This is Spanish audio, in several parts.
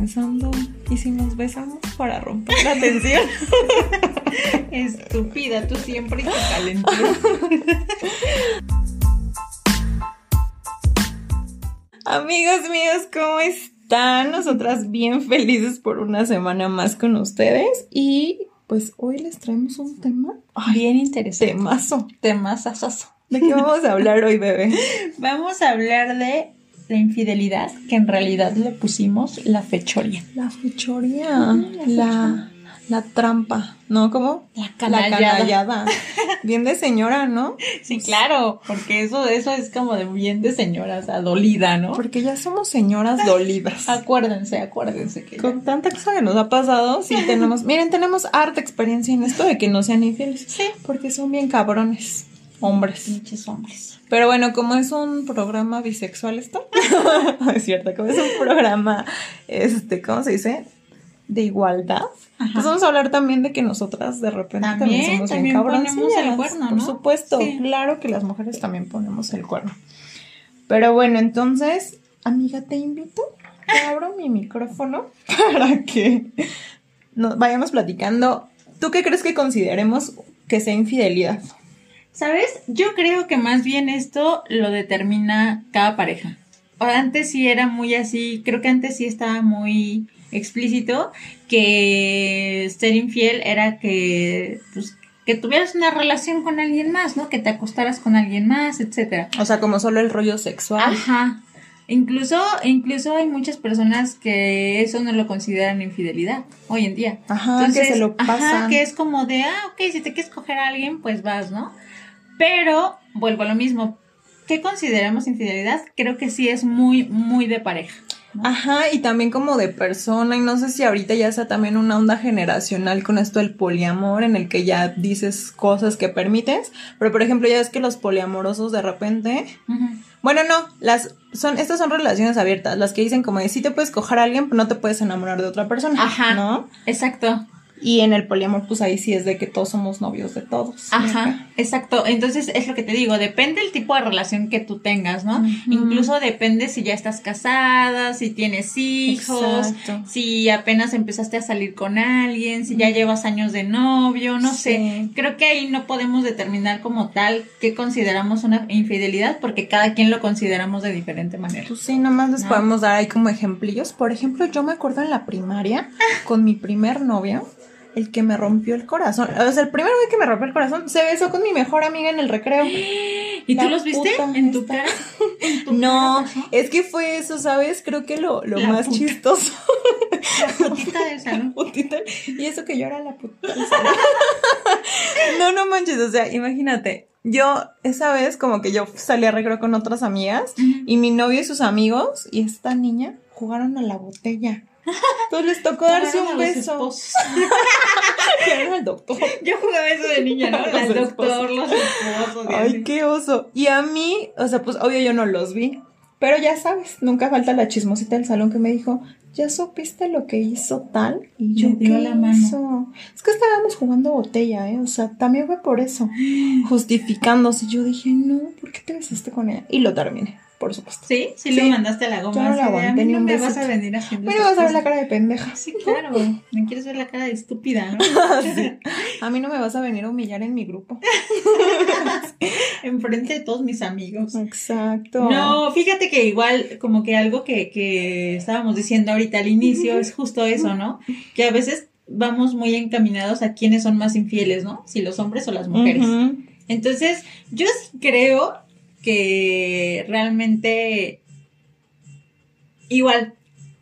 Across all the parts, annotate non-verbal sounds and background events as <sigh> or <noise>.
pensando, ¿y si nos besamos para romper la tensión? <laughs> Estúpida, tú siempre te calentura. Amigos míos, ¿cómo están? Nosotras bien felices por una semana más con ustedes y pues hoy les traemos un tema bien interesante. Temazo. Temazazazo. ¿De qué vamos a hablar hoy, bebé? <laughs> Vamos a hablar de la infidelidad, que en realidad le pusimos la fechoría. La fechoría. la, la trampa. ¿No? ¿Cómo? La canallada. La canallada. <laughs> Bien de señora, ¿no? Sí, claro, porque eso, eso es como de bien de señora, o sea, dolida, ¿no? Porque ya somos señoras dolidas. <laughs> acuérdense, acuérdense que. Con tanta cosa que nos ha pasado, sí tenemos. miren, tenemos harta experiencia en esto de que no sean infieles. Sí. Porque son bien cabrones. Hombres. Pinches hombres. Pero bueno, como es un programa bisexual esto, <laughs> es cierto, como es un programa, este, ¿cómo se dice? De igualdad. Pues vamos a hablar también de que nosotras de repente también, somos también bien ponemos el cuerno, Por ¿no? supuesto, Sí. claro que las mujeres también ponemos el cuerno. Pero bueno, entonces, amiga, te invito, te abro mi micrófono <laughs> para que nos vayamos platicando. ¿Tú qué crees que consideremos que sea infidelidad? ¿Sabes? Yo creo que más bien esto lo determina cada pareja. Antes sí era muy así, creo que antes sí estaba muy explícito que ser infiel era que, pues, que tuvieras una relación con alguien más, ¿no? Que te acostaras con alguien más, etcétera. O sea, como solo el rollo sexual. Ajá. Incluso, incluso hay muchas personas que eso no lo consideran infidelidad hoy en día. Ajá, que se lo Ajá, pasan. que es como de, ah, ok, si te quieres coger a alguien, pues vas, ¿no? Pero, vuelvo a lo mismo. ¿Qué consideramos infidelidad? Creo que sí es muy, muy de pareja. ¿no? Ajá, y también como de persona, y no sé si ahorita ya sea también una onda generacional con esto del poliamor, en el que ya dices cosas que permites, pero por ejemplo ya ves que los poliamorosos de repente, Ujú. bueno, no, las son, estas son relaciones abiertas, las que dicen como de sí te puedes coger a alguien, pero no te puedes enamorar de otra persona, Ajá. ¿no? Exacto. Y en el poliamor, pues ahí sí es de que todos somos novios de todos. Ajá, exacto. Entonces es lo que te digo, depende el tipo de relación que tú tengas, ¿no? Incluso depende si ya estás casada, si tienes hijos, Exacto. si apenas empezaste a salir con alguien, si ya llevas años de novio, no sé. Creo que ahí no podemos determinar como tal qué consideramos una infidelidad porque cada quien lo consideramos de diferente manera. Pues sí, nomás les No. podemos dar ahí como ejemplillos. Por ejemplo, yo me acuerdo en la primaria, <laughs> con mi primer novio, el que me rompió el corazón. O sea, el primer güey que me rompió el corazón se besó con mi mejor amiga en el recreo. ¿Y La tú los viste en tu cara? <laughs> ¿En tu No, cara es que fue eso, ¿sabes? Creo que lo, lo más puta. chistoso. La putita del salón. <laughs> Putita. Y eso que yo era la puta. del salón. <laughs> no, no manches, o sea, imagínate. Yo, esa vez, como que yo salí a recreo con otras amigas y mi novio y sus amigos y esta niña jugaron a la botella. Entonces les tocó darse un beso. el <laughs> doctor. Yo jugaba eso de niña, ¿no? <laughs> Los El esposos. doctor, los esposos. Ay, así. qué oso. Y a mí, o sea, pues obvio yo no los vi. Pero ya sabes, nunca falta la chismosita del salón que me dijo, ¿ya supiste lo que hizo tal? Y yo, Me dio ¿qué la mano. hizo? Es que estábamos jugando botella, ¿eh? O sea, también fue por eso. <gasps> Justificándose. Yo dije, no, ¿por qué te besaste con ella? Y lo terminé, por supuesto. Sí, sí, Sí. lo mandaste a la goma. Yo no la aguanté ni un me besito. vas a venir haciendo Pero vas a ver la cara de pendeja. Sí, claro. <laughs> Me quieres ver la cara de estúpida, ¿no? <laughs> <laughs> A mí no me vas a venir a humillar en mi grupo. Enfrente de todos mis amigos. Exacto. No, fíjate que igual, como que algo que, que estábamos diciendo ahorita al inicio es justo eso, ¿no? Que a veces vamos muy encaminados a quiénes son más infieles, ¿no? Si los hombres o las mujeres. Entonces, yo sí creo que realmente igual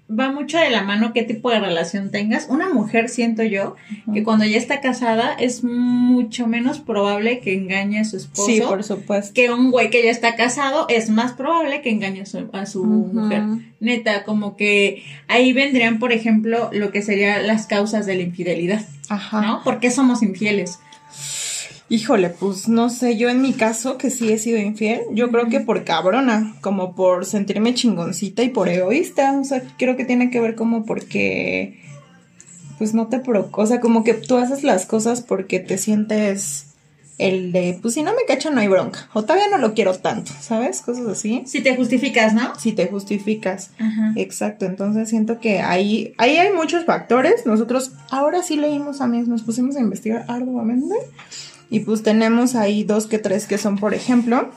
va mucho de la mano qué tipo de relación tengas. Una mujer, siento yo, que cuando ya está casada es mucho menos probable que engañe a su esposo. Sí, por supuesto. que un güey que ya está casado es más probable que engañe a su, a su mujer. Neta, como que ahí vendrían, por ejemplo, lo que serían las causas de la infidelidad, Ajá. ¿no? ¿Por qué somos infieles? Híjole, pues no sé, yo en mi caso que sí he sido infiel, yo creo que por cabrona, como por sentirme chingoncita y por egoísta, o sea, creo que tiene que ver como porque pues no te provoca, o sea, como que tú haces las cosas porque te sientes el de, pues si no me cacho no hay bronca, o todavía no lo quiero tanto, ¿sabes? Cosas así. Si te justificas, ¿no? Si te justificas. Exacto, entonces siento que ahí, ahí hay muchos factores. Nosotros ahora sí leímos, amigos, nos pusimos a investigar arduamente y pues tenemos ahí dos que tres que son, por ejemplo,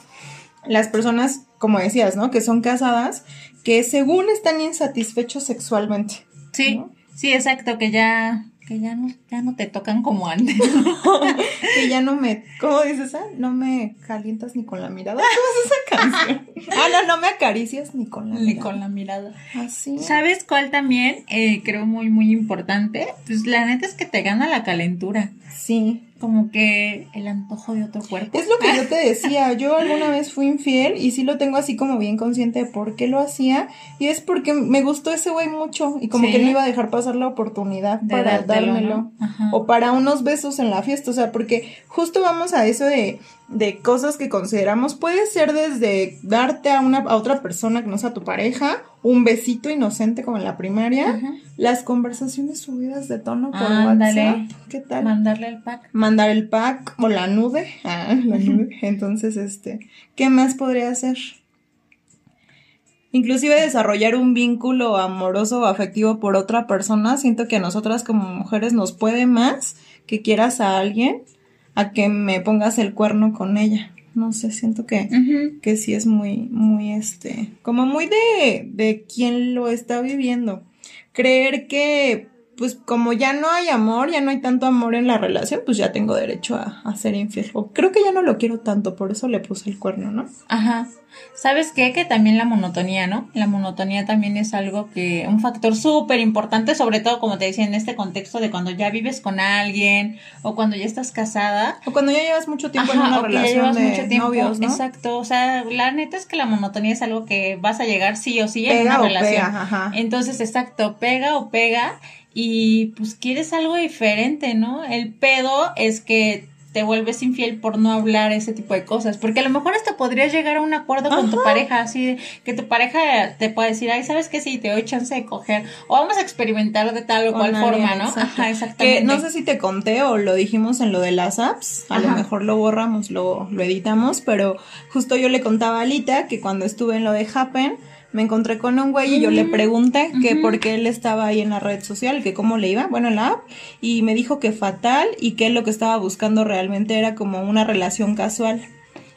las personas, como decías, ¿no? Que son casadas, que según están insatisfechos sexualmente. Sí, sí, exacto, que ya que ya no, ya no te tocan como antes. <laughs> que ya no me, ¿cómo dices esa? No me calientas ni con la mirada. ¿Cómo es esa canción? <laughs> ah, no, no me acaricias ni con la ni con la mirada. Así. ¿Sabes cuál también eh, creo muy, muy importante? Pues la neta es que te gana la calentura. Sí como que el antojo de otro cuerpo. Es lo que yo <laughs> te decía, yo alguna vez fui infiel y sí lo tengo así como bien consciente de por qué lo hacía y es porque me gustó ese güey mucho y como que no iba a dejar pasar la oportunidad para dármelo o para unos besos en la fiesta, o sea, porque justo vamos a eso de de cosas que consideramos. Puede ser desde darte a una a otra persona que no sea tu pareja, un besito inocente como en la primaria, las conversaciones subidas de tono por WhatsApp. ¿Qué tal? Mandarle el pack. Mandar el pack o la nude. Ah, la nude. Entonces, este, ¿qué más podría hacer? Inclusive desarrollar un vínculo amoroso o afectivo por otra persona, siento que a nosotras como mujeres nos puede más que quieras a alguien a que me pongas el cuerno con ella. No sé, siento que, que sí es muy, muy este, como muy de, de quien lo está viviendo. Creer que, pues como ya no hay amor, ya no hay tanto amor en la relación, pues ya tengo derecho a, a ser infiel. O creo que ya no lo quiero tanto, por eso le puse el cuerno, ¿no? Ajá. ¿Sabes qué? Que también la monotonía, ¿no? La monotonía también es algo que, un factor súper importante, sobre todo, como te decía, en este contexto de cuando ya vives con alguien o cuando ya estás casada. O cuando ya llevas mucho tiempo en una relación de mucho tiempo, novios, ¿no? Exacto, o sea, la neta es que la monotonía es algo que vas a llegar sí o sí en una relación. ajá. Entonces, exacto, pega o pega y pues quieres algo diferente, ¿no? El pedo es que te vuelves infiel por no hablar ese tipo de cosas. Porque a lo mejor hasta podrías llegar a un acuerdo con tu pareja, así que tu pareja te pueda decir, ay, ¿sabes qué? Sí, te doy chance de coger. O vamos a experimentar de tal o cual forma, ¿no? Ajá, exactamente. Que no sé si te conté o lo dijimos en lo de las apps. A lo mejor lo borramos, lo, lo editamos, pero justo yo le contaba a Alita que cuando estuve en lo de Happen, me encontré con un güey y yo le pregunté que por qué él estaba ahí en la red social, que cómo le iba, bueno, en la app, y me dijo que fatal y que lo que estaba buscando realmente era como una relación casual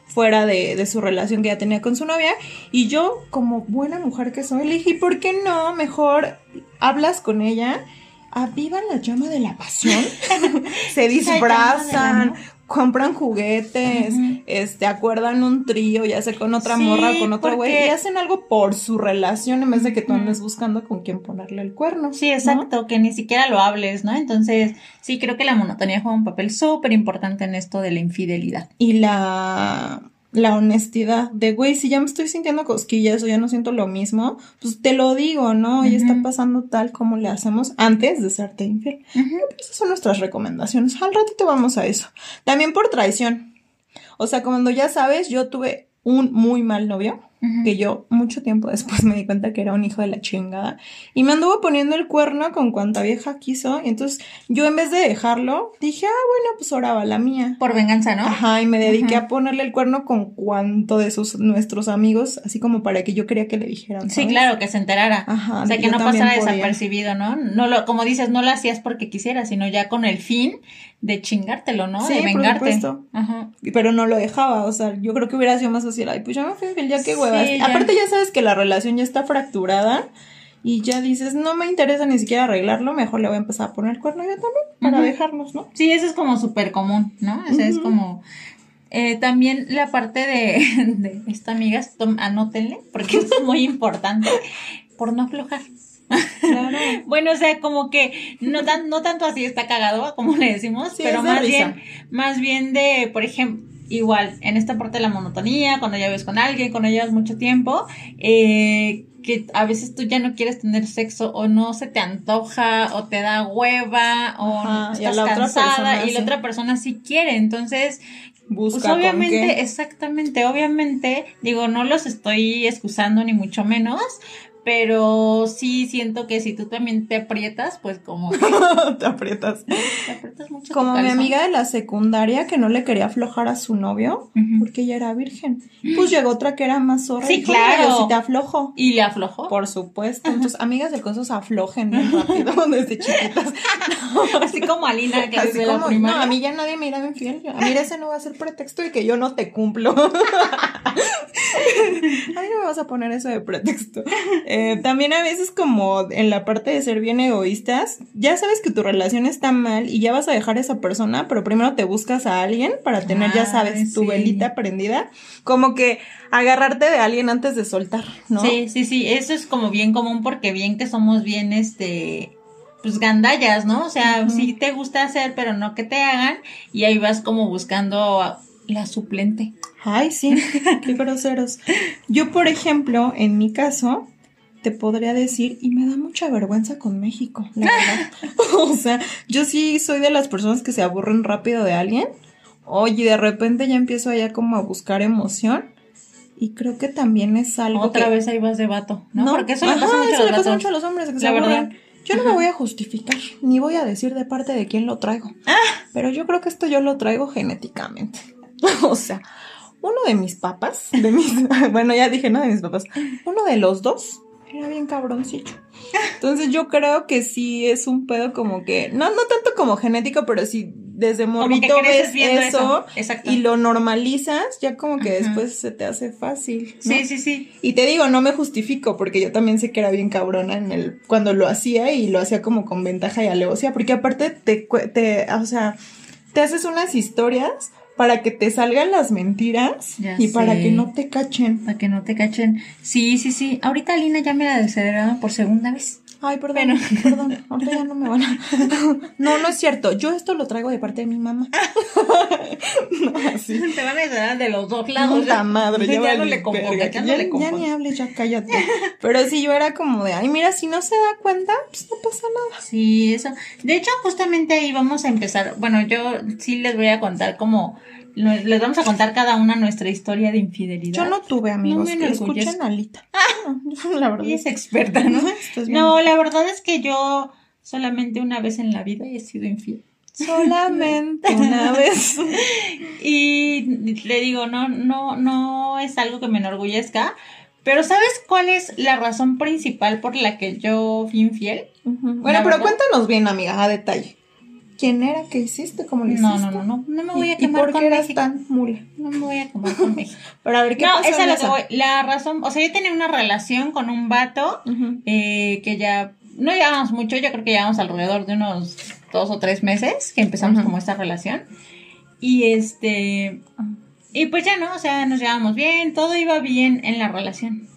fuera de, de, su relación que ya tenía con su novia. Y yo, como buena mujer que soy, le dije, ¿por qué no? Mejor hablas con ella, avivan la llama de la pasión, <laughs> se disfrazan, compran juguetes, este, acuerdan un trío, ya sea con otra morra o con otro güey, y hacen algo por su relación en vez de que tú andes buscando con quién ponerle el cuerno. Sí, exacto, que ni siquiera lo hables, ¿no? Entonces, sí, creo que la monotonía juega un papel súper importante en esto de la infidelidad. Y la la honestidad de, güey, si ya me estoy sintiendo cosquillas o ya no siento lo mismo, pues te lo digo, ¿no? Y está pasando tal como le hacemos antes de serte infiel. esas son nuestras recomendaciones. Al ratito vamos a eso. También por traición. O sea, cuando ya sabes, yo tuve un muy mal novio que yo mucho tiempo después me di cuenta que era un hijo de la chingada y me anduvo poniendo el cuerno con cuanta vieja quiso y entonces yo en vez de dejarlo dije, ah, bueno, pues ahora va la mía. Por venganza, ¿no? Ajá, y me dediqué a ponerle el cuerno con cuanto de sus nuestros amigos, así como para que yo quería que le dijeran. Sí, claro, que se enterara. Ajá. O sea, que no pasara desapercibido, ¿no? No lo, como dices, no lo hacías porque quisieras, sino ya con el fin de chingártelo, ¿no? Sí, de vengarte. Por supuesto. Ajá. Pero no lo dejaba, o sea, yo creo que hubiera sido más fácil, ay, pues ya me fui ya que Aparte ya sabes que la relación ya está fracturada y ya dices, no me interesa ni siquiera arreglarlo, mejor le voy a empezar a poner cuerno yo también para dejarnos, ¿no? Sí, eso es como súper común, ¿no? O sea, es como... Eh, también la parte de, <laughs> de esta amiga, anótenle, porque es muy importante, por no aflojar. <laughs> bueno, o sea, como que no, tan, no tanto así está cagado, como le decimos, pero más bien, más bien de, por ejemplo, igual, en esta parte de la monotonía, cuando ya ves con alguien, cuando llevas mucho tiempo, eh, que a veces tú ya no quieres tener sexo o no se te antoja o te da hueva o estás cansada y la otra persona sí quiere, entonces Busca pues obviamente, exactamente, obviamente, digo, no los estoy excusando ni mucho menos, pero sí siento que si tú también te aprietas, pues como que <laughs> te aprietas. te aprietas mucho. Como mi amiga de la secundaria que no le quería aflojar a su novio porque ella era virgen. Pues llegó otra que era más zorra. Sí, y claro. "Pero si te aflojo. Y le aflojó. Por supuesto. Entonces, amigas del coso se aflojen bien rápido <laughs> desde chiquitas. <laughs> Así como Alina, que Así la como, primaria. no, a mí ya nadie me irá infiel. A mí ese no va a ser pretexto de que yo no te cumplo. A mí no me vas a poner eso de pretexto. Eh, también a veces como en la parte de ser bien egoístas, ya sabes que tu relación está mal y ya vas a dejar a esa persona, pero primero te buscas a alguien para tener, ya sabes, Ay, tu sí. velita prendida. Como que agarrarte de alguien antes de soltar, ¿no? Sí, sí, sí, eso es como bien común porque bien que somos bien, este, pues gandallas, ¿no? O sea, Ujú. sí te gusta hacer, pero no que te hagan y ahí vas como buscando a la suplente. Ay, sí, <laughs> qué groseros. Yo, por ejemplo, en mi caso, te podría decir, y me da mucha vergüenza con México, la verdad. <laughs> <laughs> o sea, yo sí soy de las personas que se aburren rápido de alguien. Oye, de repente ya empiezo allá como a buscar emoción. Y creo que también es algo Otra que... vez ahí vas de vato, ¿no? Porque eso le pasa mucho a los le pasa mucho a los hombres, que se La verdad. aburren. Yo no me voy a justificar, ni voy a decir de parte de quién lo traigo. Ah. Pero yo creo que esto yo lo traigo genéticamente. <laughs> o sea, uno de mis papás, de mis, bueno, ya dije, no de mis papás, uno de los dos era bien cabroncillo. Entonces yo creo que sí es un pedo como que, no, no tanto como genético, pero sí desde morrito ves eso, eso. Y lo normalizas, ya como que después se te hace fácil. ¿no? Sí, sí, sí. Y te digo, no me justifico, porque yo también sé que era bien cabrona en el, cuando lo hacía y lo hacía como con ventaja y alevosía, porque aparte te, te, o sea, te haces unas historias para que te salgan las mentiras Ya y para que no te cachen. Para que no te cachen. Sí, sí, sí. Ahorita Alina ya me la desagradaron por segunda vez. Ay, perdón, Bueno. perdón, ahorita ya no me van a... <laughs> No, no es cierto, yo esto lo traigo de parte de mi mamá. <laughs> no, así. Te van a desagradar de los dos lados. Puta madre, ya, ya no le compongas, verga, ya no le ya ni hables, ya cállate. <laughs> Pero sí, yo era como de, ay, mira, si no se da cuenta, pues no pasa nada. Sí, eso. De hecho, justamente ahí vamos a empezar. Bueno, yo sí les voy a contar como les vamos a contar cada una nuestra historia de infidelidad. Yo no tuve amigos me que escuchen a Alita. No, <laughs> la verdad. Ella es experta, ¿no? No, la verdad es que yo solamente una vez en la vida he sido infiel. Solamente <laughs> una vez. Y le digo, no, no, no es algo que me enorgullezca. Pero ¿sabes cuál es la razón principal por la que yo fui infiel? Bueno, pero verdad- cuéntanos bien, amiga, a detalle. ¿Quién era? ¿Qué hiciste? ¿Cómo lo hiciste? No, no, no, no, no me voy ¿Y, a y quemar por con qué eras México. tan mula? No me voy a quemar con México. <laughs> Pero a ver, ¿qué no, pasó esa es la que voy. La razón, o sea, yo tenía una relación con un vato eh, que ya no llevábamos mucho, yo creo que llevábamos alrededor de unos dos o tres meses que empezamos como esta relación. Y este, y pues ya no, o sea, nos llevábamos bien, todo iba bien en la relación.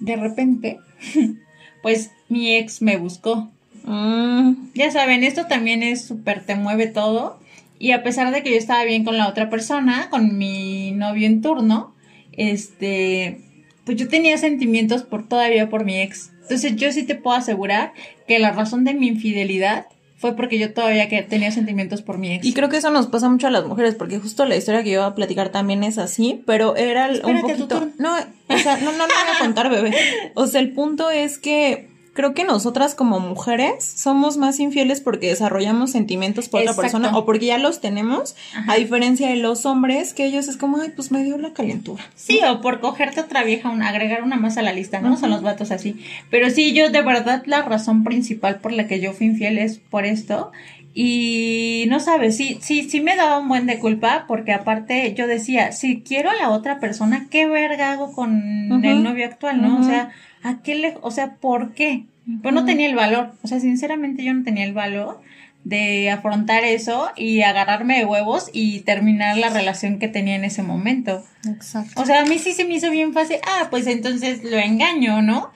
De repente, <laughs> pues mi ex me buscó. Mm, Ya saben, esto también es súper, te mueve todo. Y a pesar de que yo estaba bien con la otra persona, con mi novio en turno, este, pues yo tenía sentimientos por todavía por mi ex. Entonces yo sí te puedo asegurar que la razón de mi infidelidad fue porque yo todavía que tenía sentimientos por mi ex. Y creo que eso nos pasa mucho a las mujeres, porque justo la historia que yo voy a platicar también es así, pero era un Espérate, tu poquito. turno. No, o sea, no, no, no voy a contar, bebé. <laughs> O sea, el punto es que creo que nosotras como mujeres somos más infieles porque desarrollamos sentimientos por Exacto. otra persona o porque ya los tenemos, Ajá. a diferencia de los hombres, que ellos es como, ay, pues me dio la calentura. Sí, o por cogerte otra vieja, una, agregar una más a la lista, ¿no? Ujú. Son los vatos así. Pero sí, yo de verdad la razón principal por la que yo fui infiel es por esto. Y no sabes, sí, sí, sí me daba un buen de culpa porque aparte yo decía, si quiero a la otra persona, ¿qué verga hago con el novio actual, no? O sea, ¿a qué le, o sea, ¿por qué? Pues no tenía el valor, o sea, sinceramente yo no tenía el valor de afrontar eso y agarrarme de huevos y terminar la relación que tenía en ese momento. Exacto. O sea, a mí sí se me hizo bien fácil. Ah, pues entonces lo engaño, ¿no?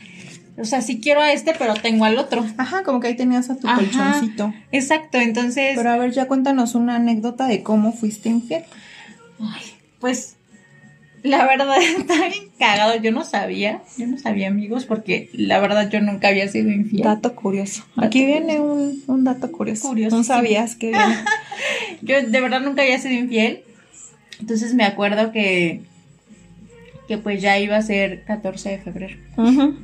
O sea, sí quiero a este, pero tengo al otro. Ajá, como que ahí tenías a tu Ajá. colchoncito. Exacto, entonces, Pero a ver, ya cuéntanos una anécdota de cómo fuiste infiel. ay, pues, la verdad <laughs> está bien cagado. Yo no sabía, yo no sabía, amigos, porque la verdad yo nunca había sido infiel. Dato curioso. Dato Aquí viene un, un dato curioso. Curiosísimo. No sabías que viene. <laughs> Yo de verdad nunca había sido infiel. Entonces me acuerdo que, que pues ya iba a ser 14 de febrero. Ujú.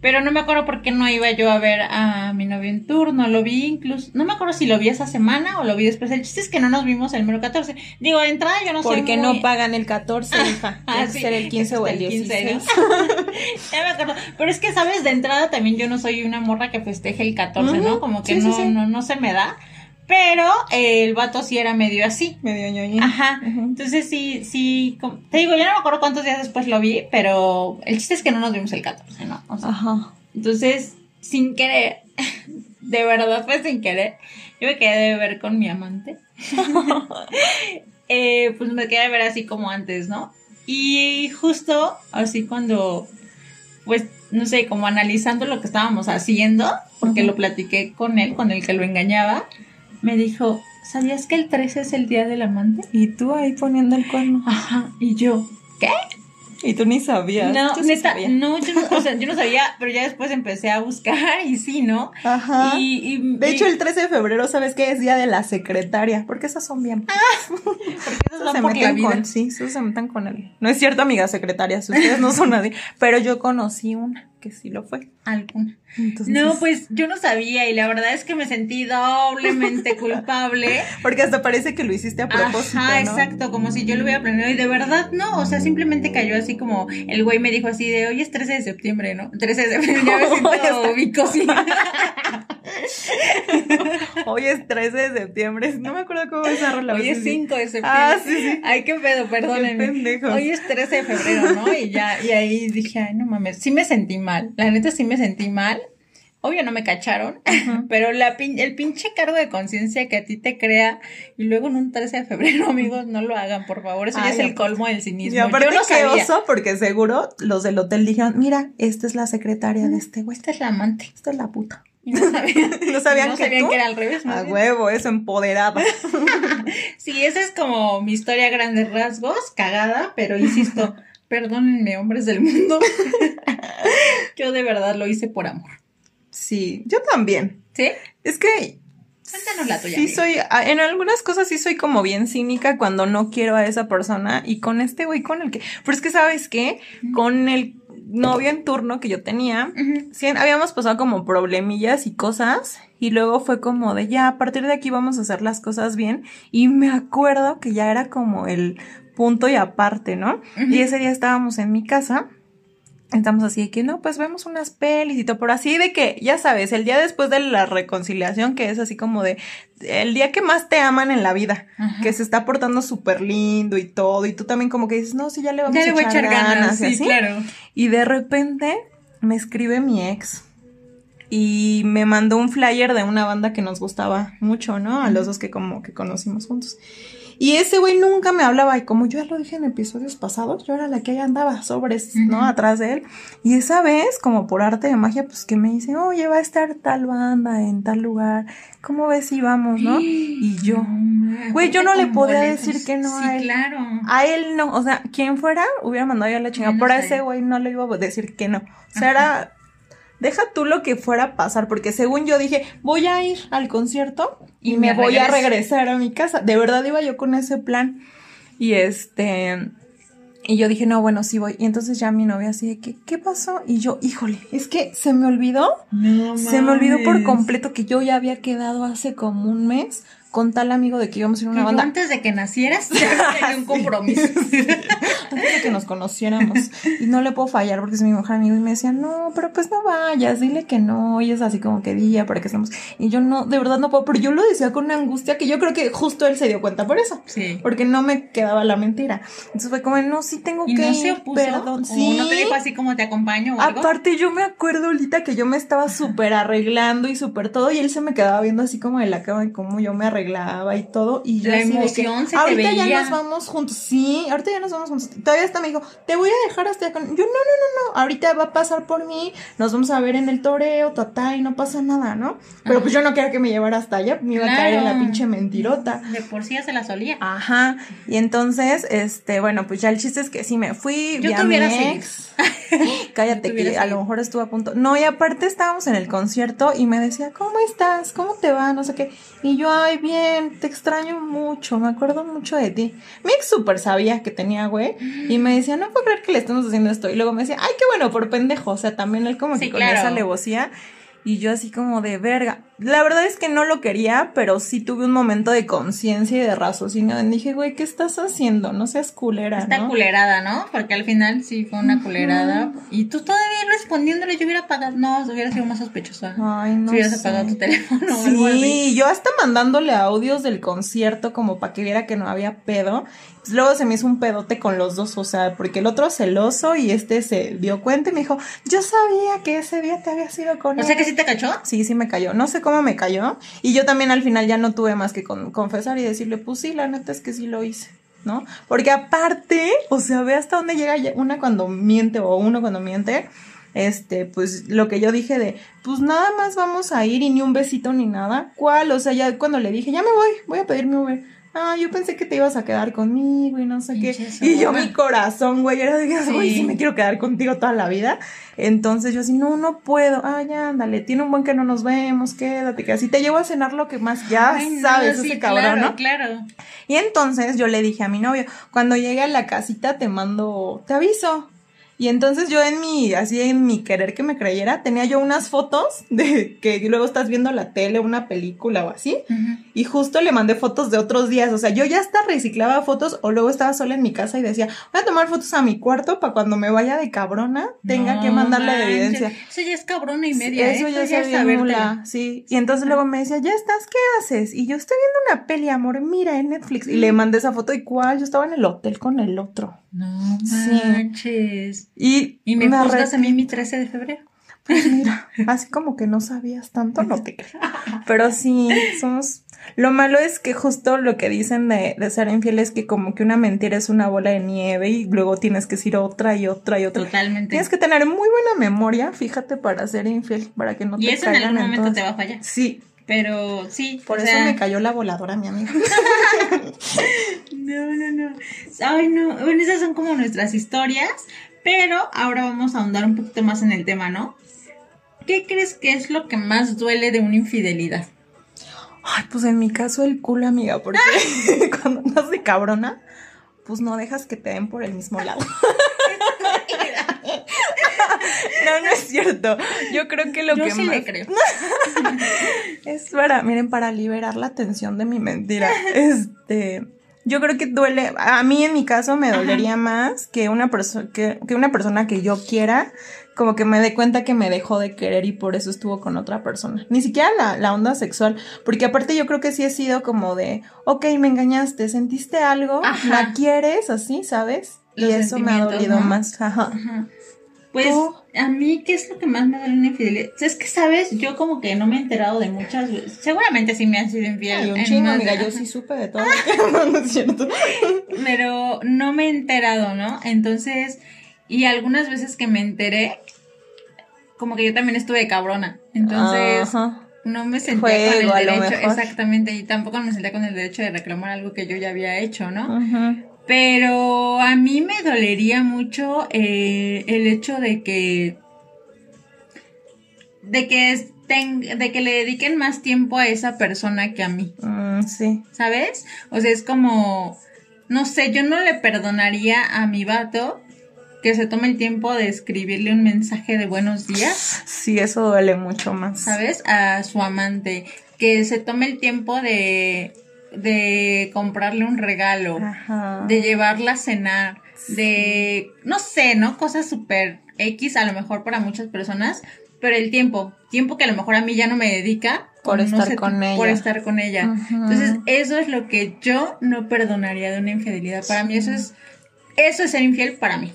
Pero no me acuerdo por qué no iba yo a ver a mi novio en turno. Lo vi incluso. No me acuerdo si lo vi esa semana o lo vi después. El chiste es que no nos vimos el número 14. Digo, de entrada yo no sé. Porque no pagan el 14, hija. <laughs> Ah, que sí. ser el 15 o el 16. ¿no? <laughs> ya me acuerdo. Pero es que, ¿sabes? De entrada también yo no soy una morra que festeje el 14, ¿no? Como que sí, no, sí. no, no se me da. Pero eh, el vato sí era medio así. Medio ñoñín. Ajá. Entonces sí, sí. Te digo, ya no me acuerdo cuántos días después lo vi, pero el chiste es que no nos vimos el 14, ¿no? O sea, Ajá. entonces, sin querer, <laughs> de verdad fue sin querer, yo me quedé de ver con mi amante. <laughs> Eh, pues me quedé de ver así como antes, ¿no? Y justo así cuando, pues, no sé, como analizando lo que estábamos haciendo, porque lo platiqué con él, con el que lo engañaba, me dijo, ¿sabías que el 13 es el día del amante? Y tú ahí poniendo el cuerno. Ajá, y yo, ¿qué? Y tú ni sabías. No, Yo sí neta, sabía. no, yo no, o sea, yo no sabía, pero ya después empecé a buscar y sí, ¿no? Ajá. Y, y- De y- hecho, el 13 de febrero, ¿sabes qué? Es día de la secretaria, porque esas son bien. <laughs> porque esos Esos van se meten vida. con, sí, esos se meten con él. No es cierto, amigas secretarias, ustedes no son nadie. Pero yo conocí una que sí lo fue. Alguna. Entonces, No, pues yo no sabía y la verdad es que me sentí doblemente <laughs> culpable. Porque hasta parece que lo hiciste a propósito, ¿no? exacto, como si yo lo hubiera planeado y de verdad no, o sea, simplemente cayó así como el güey me dijo así de hoy es 13 de septiembre, ¿no? 13 de septiembre, ya me <laughs> siento bicosina. <laughs> Hoy es 13 de septiembre. No me acuerdo cómo es rola. Hoy es sí, sí. 5 de septiembre. Ah, sí, sí. Ay, qué pedo, perdónenme. Qué. Hoy es 13 de febrero, ¿no? Y ya, y ahí dije, ay, no mames, sí me sentí mal. La neta sí me sentí mal. Obvio no me cacharon, <laughs> pero la pin- el pinche cargo de conciencia que a ti te crea y luego en un 13 de febrero, <laughs> amigos, no lo hagan, por favor. Eso ya es el colmo del cinismo. Y aparte Yo sabía. oso, porque seguro los del hotel dijeron, mira, esta es la secretaria de este güey. Esta es la amante. Esta es la puta. Y no sabían, <laughs> ¿No sabían no que sabían tú? que era al revés. A bien. huevo, eso, empoderada. Sí, esa es como mi historia a grandes rasgos, cagada, pero insisto, perdónenme, hombres del mundo. <laughs> Yo de verdad lo hice por amor. Sí, yo también. ¿Sí? Es que Cuéntanos la tuya. sí amiga. soy, a- en algunas cosas sí soy como bien cínica cuando no quiero a esa persona y con este güey con el que, pero es que sabes qué, con el novio en turno que yo tenía, sí, habíamos pasado como problemillas y cosas y luego fue como de ya, a partir de aquí vamos a hacer las cosas bien y me acuerdo que ya era como el punto y aparte, ¿no? Y ese día estábamos en mi casa. Estamos así de que no, pues vemos unas pelis y todo, pero así de que, ya sabes, el día después de la reconciliación, que es así como de el día que más te aman en la vida, Ajá. que se está portando súper lindo y todo, y tú también como que dices, no, sí, ya le vamos Ya a le voy a echar, echar ganas, y sí, así. claro. Y de repente me escribe mi ex y me mandó un flyer de una banda que nos gustaba mucho, ¿no? A los dos que como que conocimos juntos. Y ese güey nunca me hablaba y como yo ya lo dije en episodios pasados, yo era la que ahí andaba sobres, ¿no? Atrás de él. Y esa vez, como por arte de magia, pues que me dice, oye, va a estar tal banda en tal lugar, ¿cómo ves si vamos, no? <gasps> Y yo, güey, yo no le podía boletos. decir que no sí, a él. claro. A él no, o sea, quien fuera hubiera mandado yo a la chingada, No pero a ese güey no le iba a decir que no. O sea, era, deja tú lo que fuera a pasar, porque según yo dije, voy a ir al concierto y, Y me, voy a regresar a mi casa. De verdad iba yo con ese plan. Y este, y yo dije, no, bueno, sí voy. Y entonces ya mi novia así de que, ¿qué pasó? Y yo, híjole, es que se me olvidó, No se me olvidó por completo que yo ya había quedado hace como un mes con tal amigo de que íbamos a ir a una banda. antes de que nacieras <laughs> ya tenía un compromiso. <laughs> antes de que nos conociéramos. Y no le puedo fallar porque es mi mejor amigo. Y me decía, no, pero pues no vayas, dile que no. Y es así como que día para que estemos. Y yo no, de verdad no puedo. Pero yo lo decía con una angustia que yo creo que justo él se dio cuenta por eso. Sí. Porque no me quedaba la mentira. Entonces fue como, no, sí tengo ¿Y que no se opuso? perdón. ¿O Sí. no te dijo así como te acompaño o algo? Aparte, yo me acuerdo ahorita que yo me estaba súper arreglando y súper todo, y él se me quedaba viendo así como de la cama y cómo yo me arreglaba y todo. Y yo La así de que, emoción se te ahorita ya veía". nos vamos juntos. Sí, ahorita ya nos vamos juntos. Todavía hasta me dijo, te voy a dejar hasta con. Yo, no, no, no, no. Ahorita va a pasar por mí, nos vamos a ver en el toreo, tatá, y no pasa nada, ¿no? Pero pues yo no quería que me llevara hasta allá, me iba a caer en la pinche mentirota. De por sí ya se la solía. Ajá, y entonces, este, bueno, pues ya el chiste es que sí me fui, Yo vi a te hubiera ex. <laughs> <laughs> Cállate, te que a lo mejor estuvo a punto. No, y aparte estábamos en el concierto y me decía, ¿cómo estás? ¿Cómo te va? No sé qué. Y yo, ay, bien, te extraño mucho, me acuerdo mucho de ti. Mi ex súper sabía que tenía güey y me decía, no puedo creer que le estemos haciendo esto. Y luego me decía, ay, qué bueno, por pendejo. O sea, también él como que con esa alevosía. Y yo así como de verga. La verdad es que no lo quería, pero sí tuve un momento de conciencia y de raciocinio. Dije, güey, ¿qué estás haciendo? No seas culera, Está culerada, ¿no? Porque al final sí fue una culerada. Y tú todavía respondiéndole, yo hubiera apagado. No, hubiera sido más sospechosa. Ay, no. Si hubieras apagado tu teléfono. Sí, yo hasta mandándole audios del concierto como para que viera que no había pedo. Pues luego se me hizo un pedote con los dos, o sea, porque el otro celoso y este se dio cuenta y me dijo, yo sabía que ese día te había sido con O sea que sí te cayó. Sí, sí me cayó. No sé cómo me cayó. Y yo también al final ya no tuve más que confesar y decirle, pues sí, la neta es que sí lo hice. ¿No? Porque aparte, o sea, ve hasta dónde llega una cuando miente o uno cuando miente este, pues lo que yo dije de, pues nada más vamos a ir y ni un besito ni nada. ¿Cuál? O sea, ya cuando le dije, ya me voy, voy a pedir mi Uber ah, yo pensé que te ibas a quedar conmigo y no sé qué. Y yo mi corazón, güey, era de, güey, sí. me quiero quedar contigo toda la vida. Entonces yo así, no, no puedo. Ah, ya, ándale, tiene un buen que no nos vemos, quédate, que así te llevo a cenar lo que más ya sabes, ese cabrón, ¿no? Claro. Y entonces yo le dije a mi novio, cuando llegue a la casita te mando, te aviso. Y entonces yo en mi, así en mi querer que me creyera, tenía yo unas fotos de que luego estás viendo la tele, una película o así. Y justo le mandé fotos de otros días. O sea, yo ya hasta reciclaba fotos o luego estaba sola en mi casa y decía, voy a tomar fotos a mi cuarto para cuando me vaya de cabrona tenga que mandarle de evidencia. Eso ya es cabrona y media. Eso ¿eh? ya, es nula, sí. Y entonces luego me decía, ya estás, ¿qué haces? Y yo estoy viendo una peli, amor, mira en Netflix. Y le mandé esa foto y cuál, yo estaba en el hotel con el otro. No manches. Y, me, me juzgas a mí mi 13 de febrero. Pues <laughs> mira, así como que no sabías tanto, no te creo. Pero sí, somos. Lo malo es que justo lo que dicen de, de, ser infiel es que como que una mentira es una bola de nieve y luego tienes que decir otra y otra y otra. Totalmente. Tienes que tener muy buena memoria, fíjate, para ser infiel, para que no te Y eso en algún momento te va a fallar. Sí. Pero sí. Por eso me cayó la voladora, mi amiga. <laughs> no, no, no. Ay, no. Bueno, esas son como nuestras historias. Pero ahora vamos a ahondar un poquito más en el tema, ¿no? ¿Qué crees que es lo que más duele de una infidelidad? Ay, pues en mi caso el culo, amiga, porque <laughs> cuando andas de cabrona, pues no dejas que te den por el mismo lado. <laughs> no, no es cierto. Yo creo que lo Yo que sí le creo. <laughs> es para, miren, para liberar la tensión de mi mentira. Este, yo creo que duele, a mí en mi caso me dolería más que una persona que, que una persona que yo quiera como que me dé cuenta que me dejó de querer y por eso estuvo con otra persona. Ni siquiera la, la, onda sexual, porque aparte yo creo que sí he sido como de, ok, me engañaste, sentiste algo, la quieres, así, ¿sabes? y eso me ha dolido más. Ajá. Pues a mí, ¿qué es lo que más me duele una infidelidad? Es que, ¿sabes? Yo como que no me he enterado de muchas veces. Seguramente sí me han sido infiel. un chingo, amiga, yo sí <laughs> supe de todo. <laughs> no es cierto. <laughs> Pero no me he enterado, ¿no? Entonces, y algunas veces que me enteré, como que yo también estuve cabrona. Entonces, no me senté con el derecho, exactamente, y tampoco me senté con el derecho de reclamar algo que yo ya había hecho, ¿no? Pero a mí me dolería mucho eh, el hecho de que de que de que le dediquen más tiempo a esa persona que a mí. Mm, sí. ¿Sabes? O sea, es como no sé, yo no le perdonaría a mi vato que se tome el tiempo de escribirle un mensaje de buenos días. Sí, eso duele mucho más. ¿Sabes? A su amante. Que se tome el tiempo de, de comprarle un regalo, de llevarla a cenar, de, no sé, ¿no? Cosas súper X a lo mejor para muchas personas, pero el tiempo, tiempo que a lo mejor a mí ya no me dedica. Por estar con ella. Por estar con ella. Entonces, eso es lo que yo no perdonaría de una infidelidad. Para mí eso es, eso es ser infiel para mí.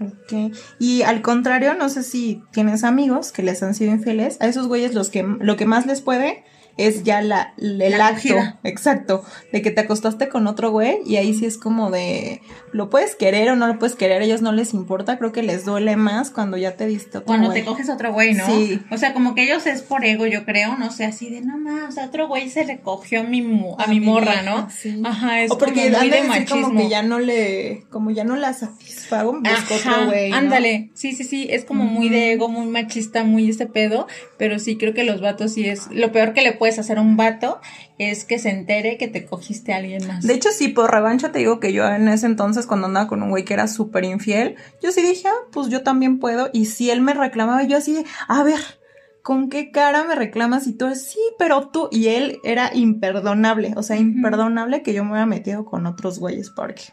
Ok. Y al contrario, no sé si tienes amigos que les han sido infieles, a esos güeyes los que, lo que más les puede es ya la, el acto, exacto, de que te acostaste con otro güey y ahí sí es como de, lo puedes querer o no lo puedes querer, a ellos no les importa, creo que les duele más cuando ya te diste otro Cuando te coges otro güey, ¿no? Sí. O sea, como que ellos es por ego, yo creo, no sé, así de, no más, o sea, otro güey se recogió a mi, a, mi morra, ¿no? Sí. Ajá, es o porque como muy de machismo. como que ya no le, como ya no la satisfago, busco otro güey, ándale, sí, sí, sí, es como muy de ego, muy machista, muy ese pedo, pero sí creo que los vatos sí es, lo peor que le puede puedes hacer un vato es que se entere que te cogiste a alguien más. De hecho, sí, por revancha te digo que yo en ese entonces, cuando andaba con un güey que era súper infiel, yo sí dije, ah, pues yo también puedo. Y si él me reclamaba, yo así, a ver, ¿con qué cara me reclamas? Y tú, sí, pero tú. Y él era imperdonable, o sea, imperdonable que yo me hubiera metido con otros güeyes, porque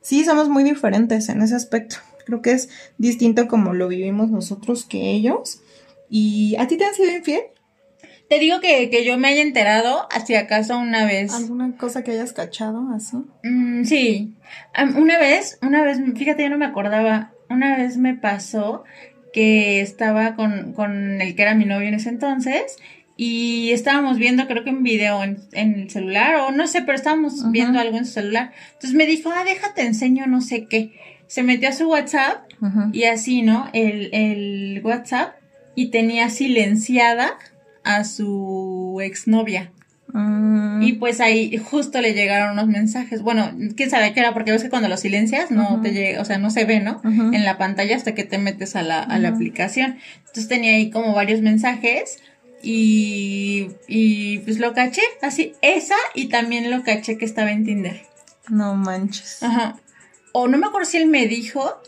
sí, somos muy diferentes en ese aspecto. Creo que es distinto como lo vivimos nosotros que ellos. ¿Y a ti te han sido infiel? Te digo que, que yo me haya enterado, si acaso una vez. ¿Alguna cosa que hayas cachado así? Mm, sí. Una vez, una vez, fíjate, yo no me acordaba. Una vez me pasó que estaba con, con el que era mi novio en ese entonces y estábamos viendo, creo que un video en, en el celular, o no sé, pero estábamos viendo algo en su celular. Entonces me dijo, ah, déjate enseño no sé qué. Se metió a su WhatsApp y así, ¿no? El, el WhatsApp y tenía silenciada a su exnovia. Mm, Y pues ahí justo le llegaron unos mensajes. Bueno, quién sabe qué era, porque ves que cuando lo silencias no te llega, o sea, no se ve, ¿no? En la pantalla hasta que te metes a la, a la aplicación. Entonces tenía ahí como varios mensajes y, y pues lo caché, así, esa y también lo caché que estaba en Tinder. no manches. Ajá. O no me acuerdo si él me dijo.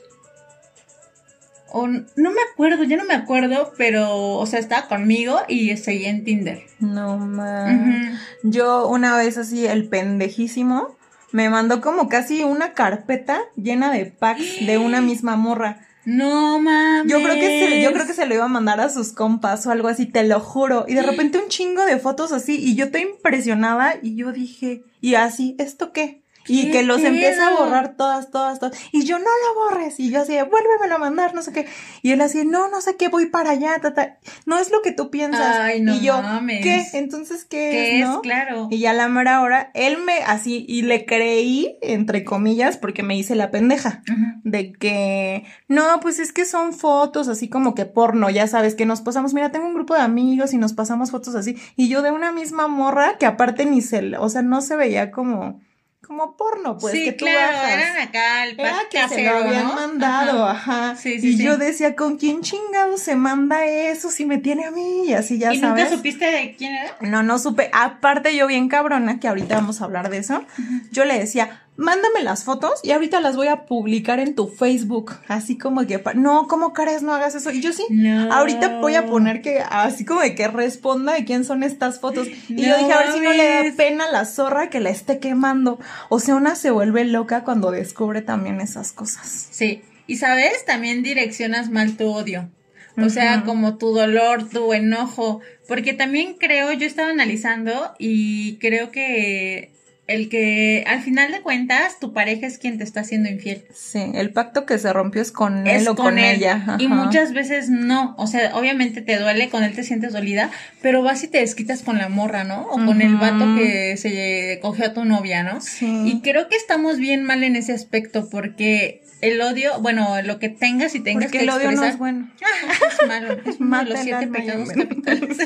O no me acuerdo, ya no me acuerdo, pero, o sea, estaba conmigo y seguía en Tinder. No. Ujú. Yo una vez así, el pendejísimo, me mandó como casi una carpeta llena de packs de una <gasps> misma morra. No mames. Yo creo que se, yo creo que se lo iba a mandar a sus compas o algo así, te lo juro. Y de <gasps> repente un chingo de fotos así, y yo estoy impresionada, y yo dije, y así, ¿esto qué? Y ¿Qué que los empieza a borrar todas, todas, todas. Y yo, no lo borres. Y yo así, vuélvemelo a mandar, no sé qué. Y él así, no, no sé qué, voy para allá, ta, ta. No es lo que tú piensas. Ay, no y yo, mames. ¿qué? Entonces, ¿qué, ¿Qué es, es? no? Claro. Y ya la mera hora, él me, así, y le creí, entre comillas, porque me hice la pendeja de que no, pues es que son fotos así como que porno, ya sabes, que nos pasamos, mira, tengo un grupo de amigos y nos pasamos fotos así, y yo de una misma morra que aparte ni se, o sea, no se veía como, como porno, pues, sí, que tú claro, bajas. eran acá el Era que se lo habían ¿no? mandado, Ajá. ajá. Sí, sí, y sí. yo decía, ¿con quién chingado se manda eso si me tiene a mí? Y así ya ¿Y sabes. nunca supiste de quién era? No, no supe. Aparte, yo bien cabrona, que ahorita vamos a hablar de eso. Yo le decía, mándame las fotos y ahorita las voy a publicar en tu Facebook. Así como que, no, ¿cómo crees? No hagas eso. Y yo sí. No. Ahorita voy a poner que, así como de que responda de quién son estas fotos. Y yo dije, a ver si no le da pena a la zorra que la esté quemando. O sea, una se vuelve loca cuando descubre también esas cosas. Sí. Y sabes, también direccionas mal tu odio. O sea, como tu dolor, tu enojo. Porque también creo, yo estaba analizando y creo que el que al final de cuentas tu pareja es quien te está haciendo infiel. Sí, el pacto que se rompió es con él es o con, él. ella. Y muchas veces no. O sea, obviamente te duele, con él te sientes dolida, pero vas y te desquitas con la morra, ¿no? O con el vato que se cogió a tu novia, ¿no? Sí. Y creo que estamos bien mal en ese aspecto porque el odio, bueno, lo que tengas y tengas Porque que el odio no expresar es bueno. <laughs> es malo, es <laughs> uno de los siete pecados capitales.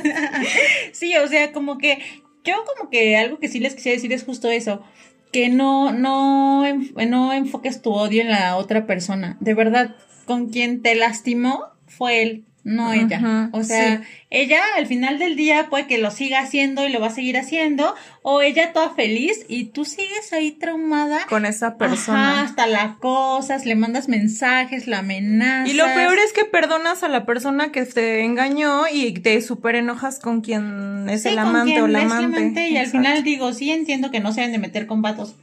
<laughs> sí, o sea, como que yo como que algo que sí les quisiera decir es justo eso, que no, no, no enfoques tu odio en la otra persona. De verdad, con quien te lastimó fue él, no ella. O sea, sí. ella al final del día puede que lo siga haciendo y lo va a seguir haciendo, o ella toda feliz y tú sigues ahí traumada. Con esa Ajá, persona. hasta la cosas, le mandas mensajes, la amenazas. Y lo peor es que perdonas a la persona que te engañó y te súper enojas con quien es Sí, el con amante quien o la es amante. Y al final digo, sí entiendo que no se deben de meter con vatos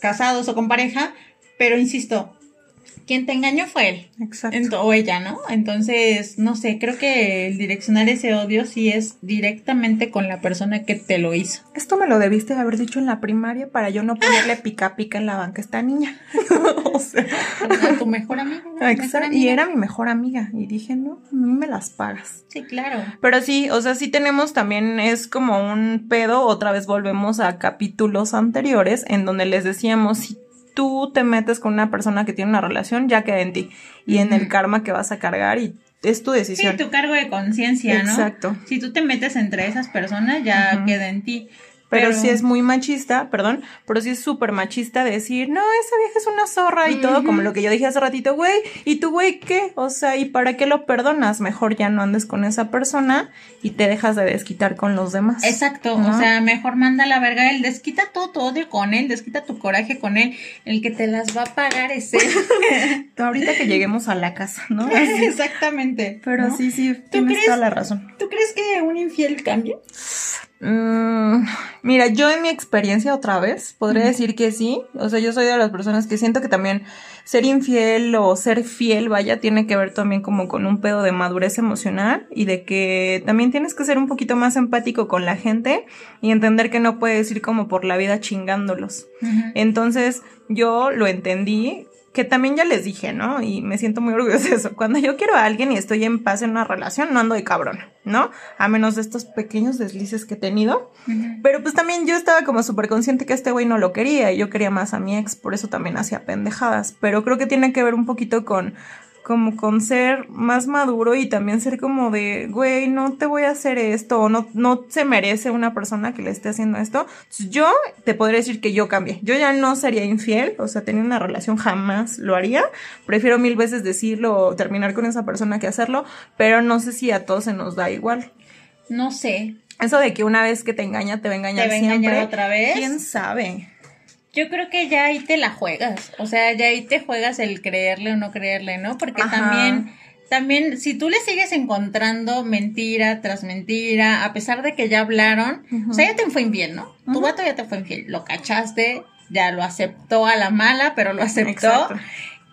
casados o con pareja, pero insisto, quien te engañó fue él. Exacto. O ella, ¿no? Entonces, no sé, creo que el direccionar ese odio sí es directamente con la persona que te lo hizo. Esto me lo debiste haber dicho en la primaria para yo no ponerle pica pica en la banca a esta niña. <laughs> <laughs> o sea, A tu mejor. Mejor exacto. Y amiga. era mi mejor amiga. Y dije, no, a mí me las pagas. Sí, claro. Pero sí, o sea, sí tenemos también, es como un pedo, otra vez volvemos a capítulos anteriores en donde les decíamos, si tú te metes con una persona que tiene una relación, ya queda en ti y en el karma que vas a cargar y es tu Sí, decisión. tu cargo de conciencia, ¿no? Exacto. Si tú te metes entre esas personas, ya queda en ti. Pero, Pero- sí es muy machista, perdón, pero sí es súper machista decir, no, esa vieja es una zorra y todo, como lo que yo dije hace ratito, güey, ¿y tú, güey, qué? O sea, ¿y para qué lo perdonas? Mejor ya no andes con esa persona y te dejas de desquitar con los demás. Exacto, ¿no? o sea, mejor manda la verga él, desquita todo tu odio con él, desquita tu coraje con él, el que te las va a pagar es él. <laughs> Ahorita que lleguemos a la casa, ¿no? Así. <laughs> Exactamente. Pero ¿no? sí, sí, tienes crees? toda la razón. ¿Tú crees que un infiel cambia? Mm, mira, yo en mi experiencia otra vez podría decir que sí. O sea, yo soy de las personas que siento que también ser infiel o ser fiel, vaya, tiene que ver también como con un pedo de madurez emocional y de que también tienes que ser un poquito más empático con la gente y entender que no puedes ir como por la vida chingándolos. Entonces, yo lo entendí, que también ya les dije, ¿no? Y me siento muy orgullosa de eso. Cuando yo quiero a alguien y estoy en paz en una relación, no ando de cabrón, ¿no? A menos de estos pequeños deslices que he tenido. Pero pues también yo estaba como súper consciente que este güey no lo quería y yo quería más a mi ex, por eso también hacía pendejadas. Pero creo que tiene que ver un poquito con como con ser más maduro y también ser como de, güey, no te voy a hacer esto, o no, no se merece una persona que le esté haciendo esto. Entonces, yo te podría decir que yo cambié. Yo ya no sería infiel, o sea, tener una relación jamás lo haría. Prefiero mil veces decirlo o terminar con esa persona que hacerlo, pero no sé si a todos se nos da igual. No sé. Eso de que una vez que te engaña, te va a engañar ¿Te va a siempre. engañar otra vez? ¿Quién sabe? Yo creo que ya ahí te la juegas. O sea, ya ahí te juegas el creerle o no creerle, ¿no? Porque Ajá. también, también, si tú le sigues encontrando mentira tras mentira, a pesar de que ya hablaron, o sea, ya te fue infiel, ¿no? Tu vato ya te fue infiel. Lo cachaste, ya lo aceptó a la mala, pero lo aceptó. Exacto.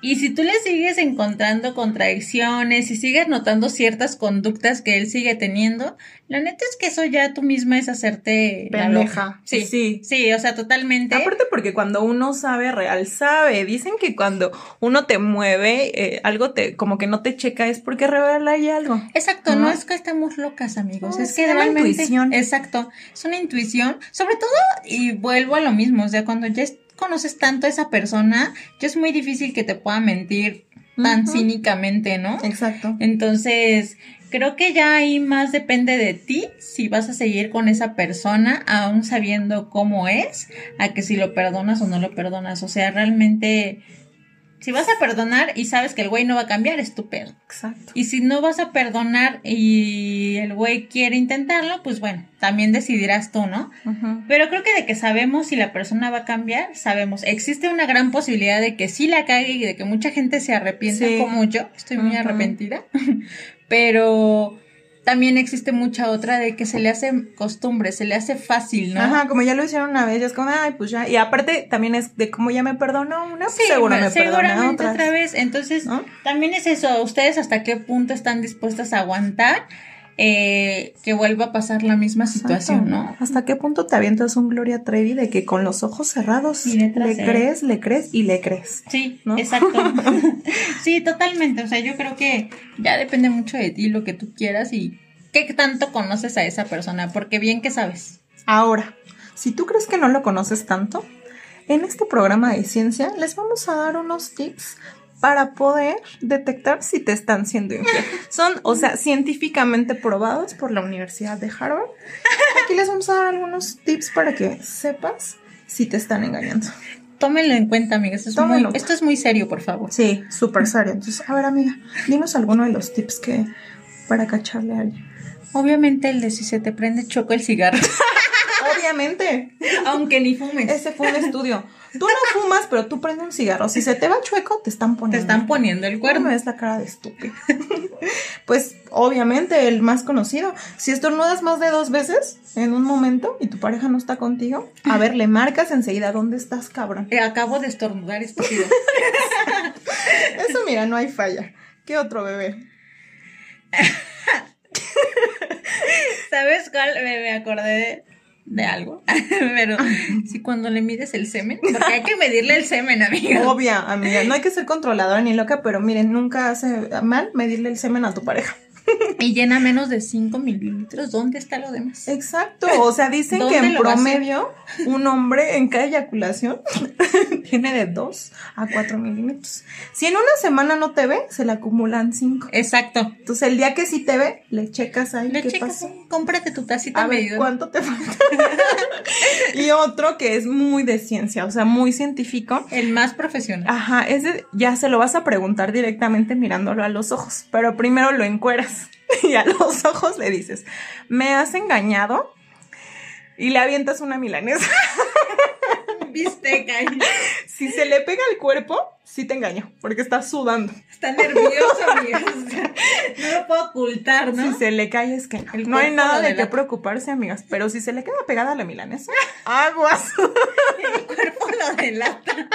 Y si tú le sigues encontrando contradicciones y sigues notando ciertas conductas que él sigue teniendo, la neta es que eso ya tú misma es hacerte la Pendeja. loca. Sí, Sí. sí, o sea, totalmente. Aparte porque cuando uno sabe real, sabe. Dicen que cuando uno te mueve, eh, algo te, como que no te checa, es porque revela ahí algo. Exacto, no, ¿No? es que estemos locas, amigos. No, es que realmente. intuición. Exacto. Es una intuición. Sobre todo, y vuelvo a lo mismo, o sea, cuando ya conoces tanto a esa persona, ya es muy difícil que te pueda mentir tan cínicamente, ¿no? Exacto. Entonces, creo que ya ahí más depende de ti si vas a seguir con esa persona, aún sabiendo cómo es, a que si lo perdonas o no lo perdonas. O sea, realmente, si vas a perdonar y sabes que el güey no va a cambiar, es tu pedo. Exacto. Y si no vas a perdonar y el güey quiere intentarlo, pues bueno, también decidirás tú, ¿no? Pero creo que de que sabemos si la persona va a cambiar, sabemos. Existe una gran posibilidad de que sí la cague y de que mucha gente se arrepienta Sí. como yo. Estoy muy arrepentida. <laughs> Pero también existe mucha otra de que se le hace costumbre, se le hace fácil, ¿no? Ajá, como ya lo hicieron una vez, ya es como, ay, pues ya. Y aparte también es de cómo ya me perdonó una, pues Sí, seguro me perdona seguramente otra vez. Entonces, ¿No? también es eso. ¿Ustedes hasta qué punto están dispuestas a aguantar eh, que vuelva a pasar la misma situación, Exacto. no? ¿Hasta qué punto te avientas un Gloria Trevi de que con los ojos cerrados le crees, le crees y le crees? Sí, ¿No? exacto. <laughs> sí, totalmente. O sea, yo creo que ya depende mucho de ti lo que tú quieras y qué tanto conoces a esa persona, porque bien que sabes. Ahora, si tú crees que no lo conoces tanto, en este programa de ciencia les vamos a dar unos tips para poder detectar si te están siendo infiel. Son, o sea, científicamente probados por la Universidad de Harvard. Aquí les vamos a dar algunos tips para que sepas si te están engañando. Tómenlo en cuenta, amigas. Esto, es muy, esto es muy serio, por favor. Sí, súper serio. Entonces, a ver, amiga, dinos alguno de los tips que para cacharle a alguien. Obviamente el de si se te prende choco el cigarro, <laughs> Obviamente. aunque ni fumes. Ese fue un estudio. Tú no fumas, pero tú prendes un cigarro. Si se te va chueco, te están Te poniendo. están poniendo el ¿Cómo cuerno. ves la cara de estúpido? <laughs> pues obviamente el más conocido. Si estornudas más de dos veces en un momento y tu pareja no está contigo, a ver, le marcas enseguida dónde estás, cabrón. Eh, acabo de estornudar, estúpido. <laughs> Eso, mira, no hay falla. ¿Qué otro bebé? <laughs> ¿Sabes cuál? Me, me acordé de, de algo. <laughs> Pero sí, cuando le mides el semen, porque hay que medirle el semen, amiga. Obvia, amiga. No hay que ser controladora ni loca, pero miren, nunca hace mal medirle el semen a tu pareja. <laughs> y llena menos de 5 mililitros. ¿Dónde está lo demás? Exacto. O sea, dicen que en promedio un hombre en cada eyaculación tiene de 2 a 4 milímetros. Si en una semana no te ve, se le acumulan 5. Exacto. Entonces el día que sí te ve, le checas ahí le qué checas. Cómprate tu tacita A ver cuánto te falta. <laughs> y otro que es muy de ciencia, o sea, muy científico. El más profesional. Ajá, ese ya se lo vas a preguntar directamente mirándolo a los ojos, pero primero lo encueras <laughs> y a los ojos le dices, ¿me has engañado? Y le avientas una milanesa. <laughs> Bisteca. <laughs> Si se le pega al cuerpo, sí te engaño, porque está sudando. Está nervioso, <laughs> amigas. no lo puedo ocultar, ¿no? Si se le cae es que no. no hay nada de qué preocuparse, amigas. Pero si se le queda pegada a la milanesa, <laughs> aguas. El cuerpo lo delata.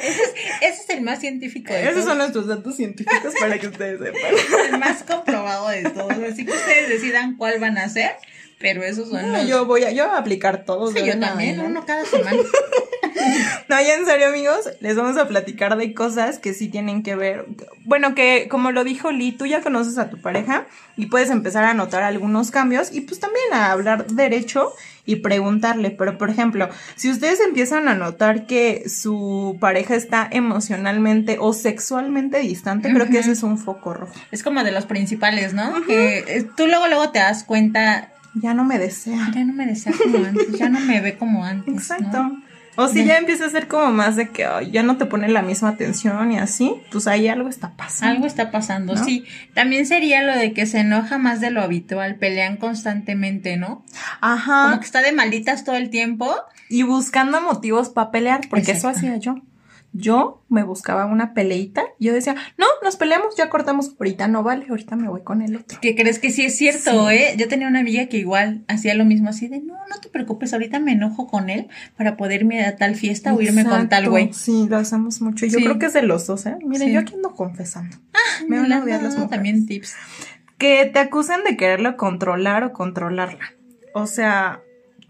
Ese es, ese es, el más científico de Esos todos. son nuestros datos científicos para que ustedes sepan. El más comprobado de todos. Así que ustedes decidan cuál van a hacer. Pero esos son no, los... Yo voy a, yo voy a aplicar todos. Sí, yo también, ¿no? uno cada semana. <laughs> No, ya en serio, amigos, les vamos a platicar de cosas que sí tienen que ver. Bueno, que como lo dijo Lee, tú ya conoces a tu pareja y puedes empezar a notar algunos cambios y pues también a hablar derecho y preguntarle. Pero, por ejemplo, si ustedes empiezan a notar que su pareja está emocionalmente o sexualmente distante, uh -huh. creo que ese es un foco rojo. Es como de los principales, ¿no? Uh -huh. Que tú luego, luego te das cuenta. Ya no me desea. Ya no me desea como <laughs> antes, ya no me ve como antes. Exacto. ¿no? O si ya empieza a ser como más de que oh, ya no te pone la misma atención y así, pues ahí algo está pasando. Algo está pasando, ¿no? sí. También sería lo de que se enoja más de lo habitual, pelean constantemente, ¿no? Ajá. Como que está de malditas todo el tiempo. Y buscando motivos para pelear, porque Exacto. eso hacía yo. Yo me buscaba una peleita y yo decía, no, nos peleamos, ya cortamos, ahorita no vale, ahorita me voy con el otro. ¿Qué crees que sí es cierto, sí. eh? Yo tenía una amiga que igual hacía lo mismo así de, no, no te preocupes, ahorita me enojo con él para poder irme a tal fiesta Exacto. o irme con tal güey. Sí, lo hacemos mucho. Yo sí. creo que es de los dos, ¿eh? Miren, sí. yo aquí ando confesando. Ah, me van a odiar las mujeres. también tips. Que te acusan de quererlo controlar o controlarla. O sea,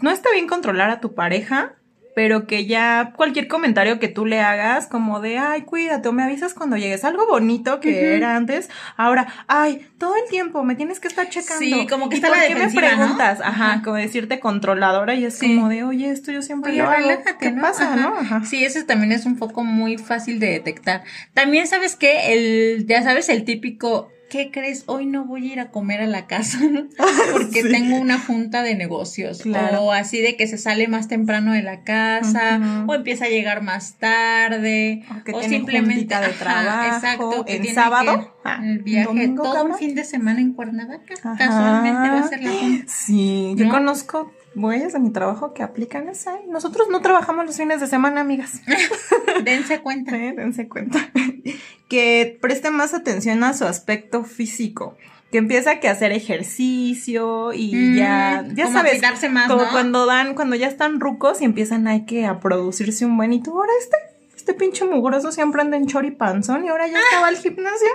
no está bien controlar a tu pareja, pero que ya cualquier comentario que tú le hagas, como de, ay, cuídate, o me avisas cuando llegues, algo bonito que uh -huh. era antes, ahora, ay, todo el tiempo me tienes que estar checando. Sí, como que ¿Y está por la qué me preguntas? ¿no? Ajá, como decirte controladora y es Sí. como de, oye, esto yo siempre Oye, lo hago. relájate, ¿Qué ¿no? pasa, Ajá. no? Ajá. Sí, ese también es un foco muy fácil de detectar. También sabes que el, ya sabes, el típico, ¿qué crees? Hoy no voy a ir a comer a la casa <laughs> porque Sí. tengo una junta de negocios. Claro. O así de que se sale más temprano de la casa, o empieza a llegar más tarde, O que o simplemente de ajá, trabajo, exacto, que tiene sábado, que- ah, el viaje, domingo, todo un fin de semana en Cuernavaca. Ajá. Casualmente va a ser la junta. Sí, yo ¿No? conozco güeyes de mi trabajo que aplican esa. Nosotros no trabajamos los fines de semana, amigas. <laughs> Dense cuenta. <laughs> Dense cuenta. <laughs> que preste más atención a su aspecto físico. Que empieza que hacer ejercicio y Mm, ya, ya como sabes, más, como ¿no? cuando dan, cuando ya están rucos y empiezan hay que a producirse un buen y tú ahora este, este pinche mugroso siempre anda en choripanzón y ahora ya estaba al gimnasio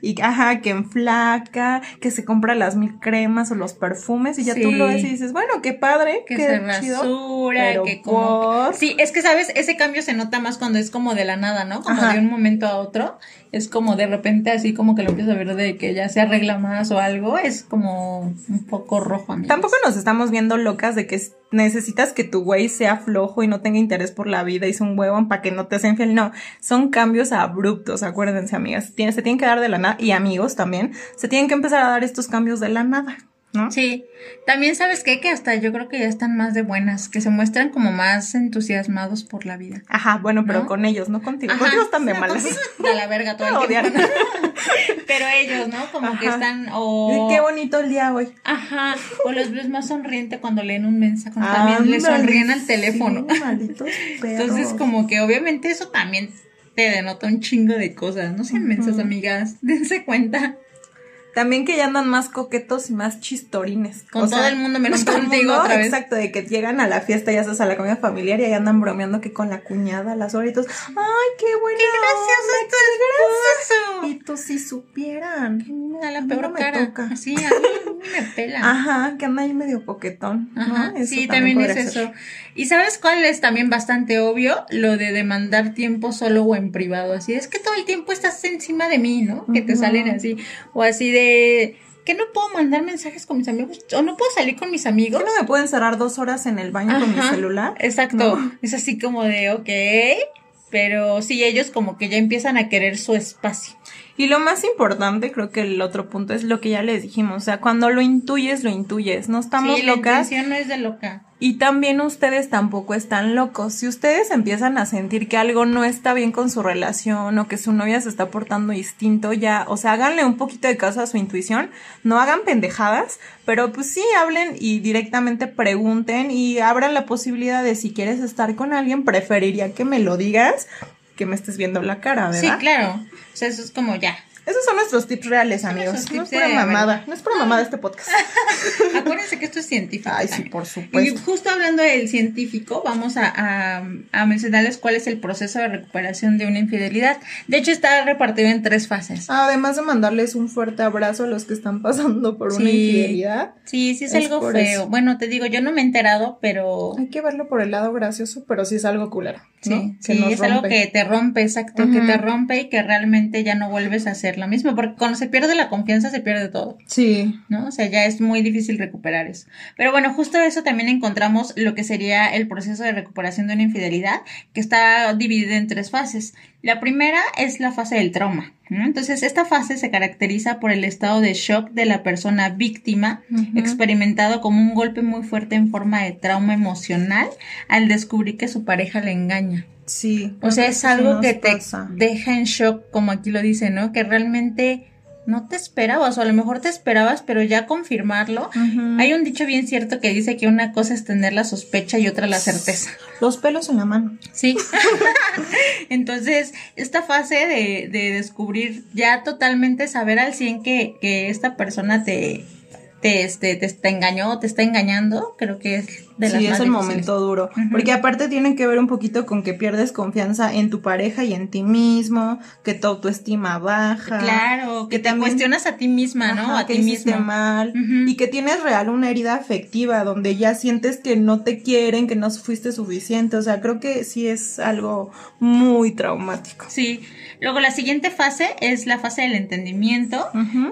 y ajá, que enflaca, que se compra las mil cremas o los perfumes y ya tú Sí. lo ves y dices, bueno, qué padre, que qué se chido, rasura, pero que como... por- Sí, es que, ¿sabes? Ese cambio se nota más cuando es como de la nada, ¿no? Como Ajá. de un momento a otro. Es como de repente así como que lo empiezas a ver de que ya se arregla más o algo. Es como un poco rojo, amigos. Tampoco nos estamos viendo locas de que necesitas que tu güey sea flojo y no tenga interés por la vida y sea un huevón para que no te sea infiel. No, son cambios abruptos, acuérdense, amigas. Se tienen que dar de la nada, y amigos también, se tienen que empezar a dar estos cambios de la nada, ¿no? Sí, también sabes qué? que hasta yo creo que ya están más de buenas, que se muestran como más entusiasmados por la vida. Ajá, bueno, pero ¿No? con ellos, no contigo. Ajá, Contigo están de malas. De la verga todo el <laughs> tiempo. <laughs> Pero ellos, ¿no? Como que están o Qué bonito el día hoy. Ajá, o los ves más sonriente cuando leen un mensaje, cuando también le sonríen al teléfono. sí, malditos <laughs> perros. Entonces, como que obviamente eso también te denota un chingo de cosas. No sean mensas, amigas. Dense cuenta. También que ya andan más coquetos y más chistorines. Con todo el mundo, menos <laughs> con contigo mundo, otra vez. Exacto, de que llegan a la fiesta, ya sabes, a la comida familiar y ahí andan bromeando que con la cuñada, las horitas. ¡Ay, qué bueno! ¡Qué gracioso tu esposo! Y tú si supieran. A la peor no me cara. toca. Así, a mí <laughs> me pela. Ajá, que anda ahí medio coquetón. Ajá, ¿no? sí, también, es eso. ¿Y sabes cuál es también bastante obvio? Lo de demandar tiempo solo o en privado. Así es que todo el tiempo estás encima de mí, ¿no? Que te salen así. O así de que no puedo mandar mensajes con mis amigos. O no puedo salir con mis amigos. ¿Qué no me puedo encerrar dos horas en el baño con mi celular? Exacto. No. Es así como de, ok. Pero sí, ellos como que ya empiezan a querer su espacio. Y lo más importante, creo que el otro punto es lo que ya les dijimos. O sea, cuando lo intuyes, lo intuyes. No estamos sí, la locas. intención no es de loca. Y también ustedes tampoco están locos. Si ustedes empiezan a sentir que algo no está bien con su relación o que su novia se está portando distinto, ya, o sea, háganle un poquito de caso a su intuición. No hagan pendejadas, pero pues sí hablen y directamente pregunten y abran la posibilidad de si quieres estar con alguien, preferiría que me lo digas que me estés viendo la cara, ¿verdad? Sí, claro. O sea, eso es como ya. Esos son nuestros tips reales, amigos. No es pura de- mamada. No es pura mamada este podcast. <laughs> Acuérdense que esto es científico. Ay, sí, por Y supuesto. justo hablando del científico, vamos a, a- a mencionarles cuál es el proceso de recuperación de una infidelidad. De hecho, está repartido en tres fases. Además de mandarles un fuerte abrazo a los que están pasando por una Sí. infidelidad, Sí, sí es, Es algo feo. eso. Bueno, te digo, yo no me he enterado, pero hay que verlo por el lado gracioso, pero sí es algo culero. sí, ¿no? sí, es algo que te rompe, exacto, que te rompe y que realmente ya no vuelves a hacer lo mismo, porque cuando se pierde la confianza se pierde todo. Sí. ¿no? O sea, ya es muy difícil recuperar eso. Pero bueno, justo eso también encontramos lo que sería el proceso de recuperación de una infidelidad, que está dividido en tres fases. La primera es la fase del trauma. ¿no? Entonces, esta fase se caracteriza por el estado de shock de la persona víctima, experimentado como un golpe muy fuerte en forma de trauma emocional al descubrir que su pareja le engaña. Sí. O sea, es algo que te pasa. deja en shock, como aquí lo dice, ¿no? Que realmente no te esperabas, o a lo mejor te esperabas, pero ya confirmarlo. Hay un dicho bien cierto que dice que una cosa es tener la sospecha y otra la certeza. Los pelos en la mano. Sí. <laughs> Entonces, esta fase de, de descubrir ya totalmente saber al 100 que, que esta persona te, te, este, te está engañó o te está engañando, creo que es de las sí, es el difíciles. momento duro. Porque aparte tiene que ver un poquito con que pierdes confianza en tu pareja y en ti mismo, que tu autoestima baja. Claro, que, que te también- cuestionas a ti misma, ¿no? A que ti mismo. mal Ujú. y que tienes real una herida afectiva donde ya sientes que no te quieren, que no fuiste suficiente, o sea, creo que sí es algo muy traumático. Sí. Luego la siguiente fase es la fase del entendimiento.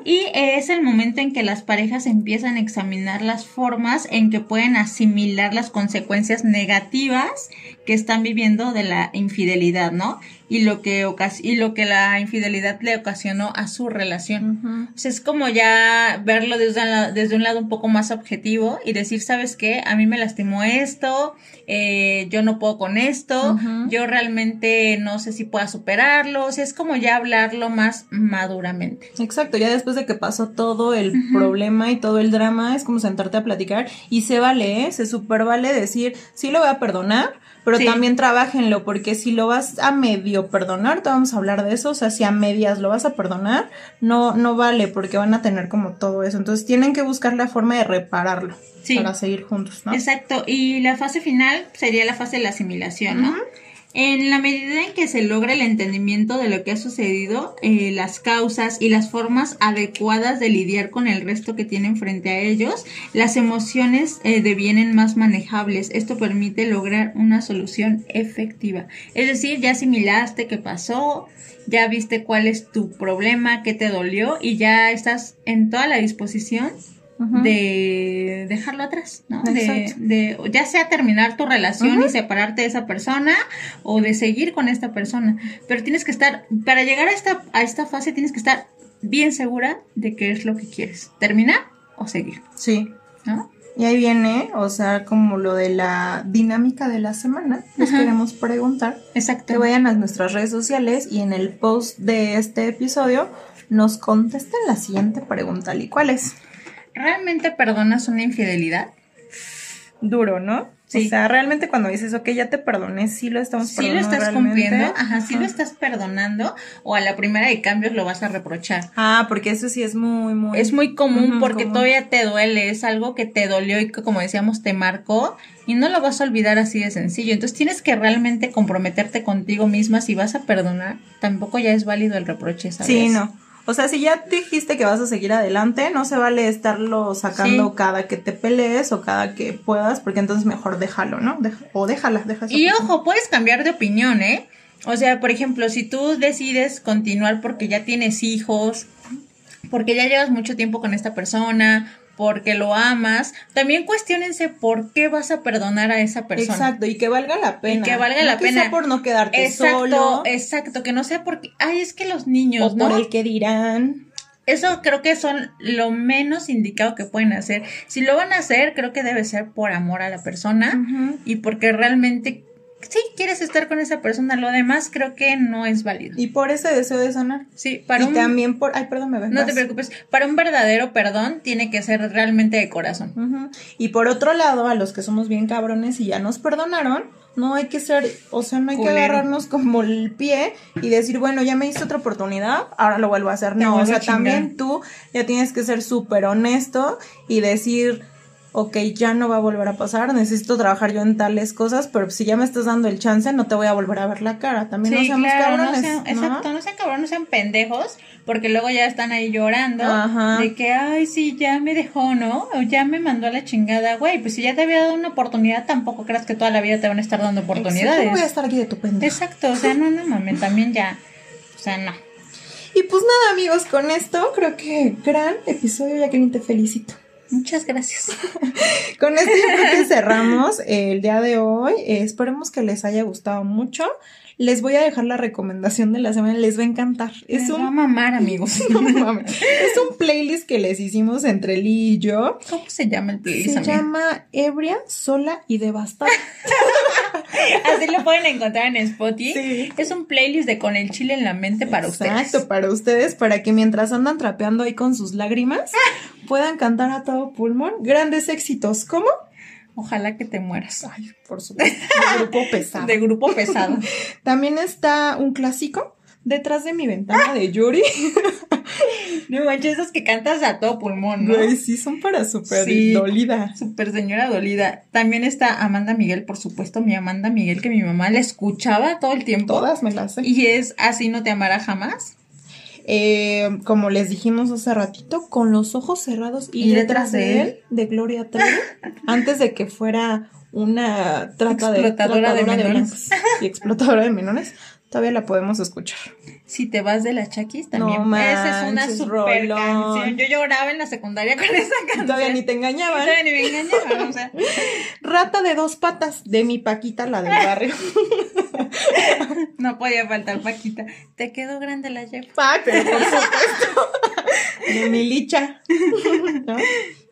Y es el momento en que las parejas empiezan a examinar las formas en que pueden asimilar las consecuencias negativas que están viviendo de la infidelidad, ¿no? Y lo que, y lo que la infidelidad le ocasionó a su relación. Ujú. O sea, es como ya verlo desde un, lado, desde un lado un poco más objetivo y decir, ¿sabes qué? A mí me lastimó esto, eh, yo no puedo con esto, yo realmente no sé si pueda superarlo. O sea, es como ya hablarlo más maduramente. Exacto, ya después de que pasó todo el problema y todo el drama, es como sentarte a platicar y se vale, ¿eh? se super vale decir, sí lo voy a perdonar, pero Sí. también trabajenlo, porque si lo vas a medio perdonar, te vamos a hablar de eso, o sea, si a medias lo vas a perdonar, no, no vale, porque van a tener como todo eso, entonces tienen que buscar la forma de repararlo Sí. para seguir juntos, ¿no? Exacto, y la fase final sería la fase de la asimilación, ¿no? Ujú. En la medida en que se logra el entendimiento de lo que ha sucedido, eh, las causas y las formas adecuadas de lidiar con el resto que tienen frente a ellos, las emociones eh, devienen más manejables. Esto permite lograr una solución efectiva. Es decir, ya asimilaste qué pasó, ya viste cuál es tu problema, qué te dolió y ya estás en toda la disposición De dejarlo atrás, ¿no? De, de ya sea terminar tu relación y separarte de esa persona o de seguir con esta persona, pero tienes que estar para llegar a esta a esta fase tienes que estar bien segura de qué es lo que quieres, terminar o seguir, Sí. ¿no? Y ahí viene, o sea, como lo de la dinámica de la semana. Les Ajá. queremos preguntar Exacto. que vayan a nuestras redes sociales y en el post de este episodio nos contesten la siguiente pregunta. ¿Y cuál es? ¿Realmente perdonas una infidelidad? Duro, ¿no? Sí. O sea, realmente cuando dices, ok, ya te perdoné, sí lo estamos Si lo perdonando. estás realmente? cumpliendo, ajá, si Ajá. lo estás perdonando o a la primera de cambios lo vas a reprochar. Ah, porque eso sí es muy, muy. Es muy común porque común. todavía te duele, es algo que te dolió y que como decíamos te marcó y no lo vas a olvidar así de sencillo. Entonces tienes que realmente comprometerte contigo misma si vas a perdonar. Tampoco ya es válido el reproche, ¿sabes? Sí, no. O sea, si ya dijiste que vas a seguir adelante, no se vale estarlo sacando Sí. cada que te pelees o cada que puedas, porque entonces mejor déjalo, ¿no? Deja- o déjala, deja esa Y persona. ojo, puedes cambiar de opinión, ¿eh? O sea, por ejemplo, si tú decides continuar porque ya tienes hijos, porque ya llevas mucho tiempo con esta persona, porque lo amas, también cuestionense por qué vas a perdonar a esa persona. Exacto, y que valga la pena. que valga No la que pena. sea por no quedarte Exacto, solo. exacto, que no sea porque, ay, es que los niños, o ¿no? por el que dirán. Eso creo que son lo menos indicado que pueden hacer. Si lo van a hacer, creo que debe ser por amor a la persona y porque realmente sí quieres estar con esa persona. Lo demás creo que no es válido. Y por ese deseo de sanar. Sí, para y un también por. Ay, perdón, me no te preocupes, para un verdadero perdón tiene que ser realmente de corazón. Y por otro lado, a los que somos bien cabrones y ya nos perdonaron, no hay que ser, o sea, no hay que agarrarnos como el pie y decir, bueno, ya me diste otra oportunidad, ahora lo vuelvo a hacer. Te No, o sea, también tú ya tienes que ser súper honesto y decir, ok, ya no va a volver a pasar, necesito trabajar yo en tales cosas, pero si ya me estás dando el chance, no te voy a volver a ver la cara. También no seamos claro, no cabrones. sean- ¿no? exacto, no sean cabrones, no sean pendejos, porque luego ya están ahí llorando Ajá. de que, ay, sí, ya me dejó, ¿no? O ya me mandó a la chingada, güey, pues si ya te había dado una oportunidad, tampoco creas que toda la vida te van a estar dando Exacto, oportunidades. no voy a estar aquí de tu pendejo. Exacto, o sea, no, no mames, también ya, o sea, no. Y pues nada, amigos, con esto creo que gran episodio, Jacqueline, te felicito. Muchas gracias. <laughs> Con esto yo creo que cerramos el día de hoy. Eh, esperemos que les haya gustado mucho. Les voy a dejar la recomendación de la semana, les va a encantar. Es Les va a un, mamar, <laughs> amigos. <laughs> no es un playlist que les hicimos entre Lee y yo. ¿Cómo se llama el playlist, Se amiga? llama Ebria, Sola y Devastada. <laughs> Así lo pueden encontrar en Spotify. Sí. Es un playlist de Con el chile en la mente para Exacto, ustedes. para ustedes, para que mientras andan trapeando ahí con sus lágrimas, puedan cantar a todo pulmón grandes éxitos. ¿Cómo? Ojalá que te mueras. Ay, por supuesto. de grupo pesado. De grupo pesado. <laughs> También está un clásico, Detrás de mi ventana de Yuri. <laughs> No manches, esos que cantas a todo pulmón, ¿no? Güey, sí, son para súper Sí. dolida. Super señora dolida. También está Amanda Miguel, por supuesto, mi Amanda Miguel, que mi mamá la escuchaba todo el tiempo. Todas me las sé. Y es Así no te amará jamás. Eh, como les dijimos hace ratito, con los ojos cerrados y, Y detrás de él, de Gloria Trevi, <laughs> antes de que fuera una trata de, Explotadora de tratadora menores. blancas y explotadora de menores, todavía la podemos escuchar. Si te vas de la Chaquis, también. No esa es una super rolón. canción. Yo lloraba en la secundaria con esa canción. Todavía ni te engañaban. todavía ni me engañaban, o sea. <laughs> Rata de dos patas, de mi Paquita, la del barrio. <laughs> No podía faltar Paquita. Te quedó grande la Jeff. Ay, pero por <laughs> supuesto. De mi licha. ¿No?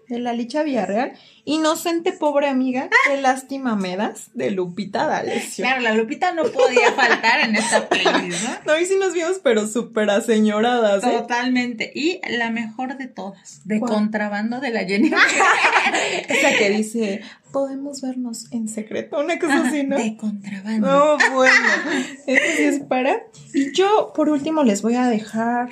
De la licha Villarreal. Inocente pobre amiga, qué lástima me das. De Lupita D'Alessio. Claro, la Lupita no podía faltar en esta playlist, ¿no? No, y sí nos vimos, pero súper aseñoradas, ¿eh? Totalmente. Y la mejor de todas, de ¿Cuál? contrabando de la Jenny. Esa que dice, podemos vernos en secreto. Una cosa así, ¿no? De contrabando. No, bueno. Eso sí es para. Y yo, por último, les voy a dejar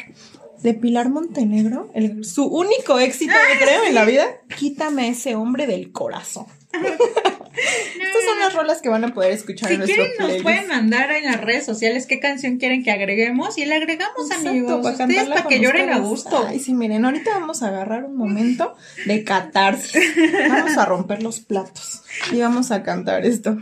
de Pilar Montenegro, el- su único éxito, yo creo, en la vida. Quítame a ese hombre del corazón. <laughs> Estas son las rolas que van a poder escuchar Si en nuestro quieren, nos playlist. pueden mandar en las redes sociales qué canción quieren que agreguemos y la agregamos, Exacto, amigos. para Ustedes para que lloren a gusto. Ay, sí, miren, ahorita vamos a agarrar un momento de catarsis. Vamos a romper los platos y vamos a cantar esto.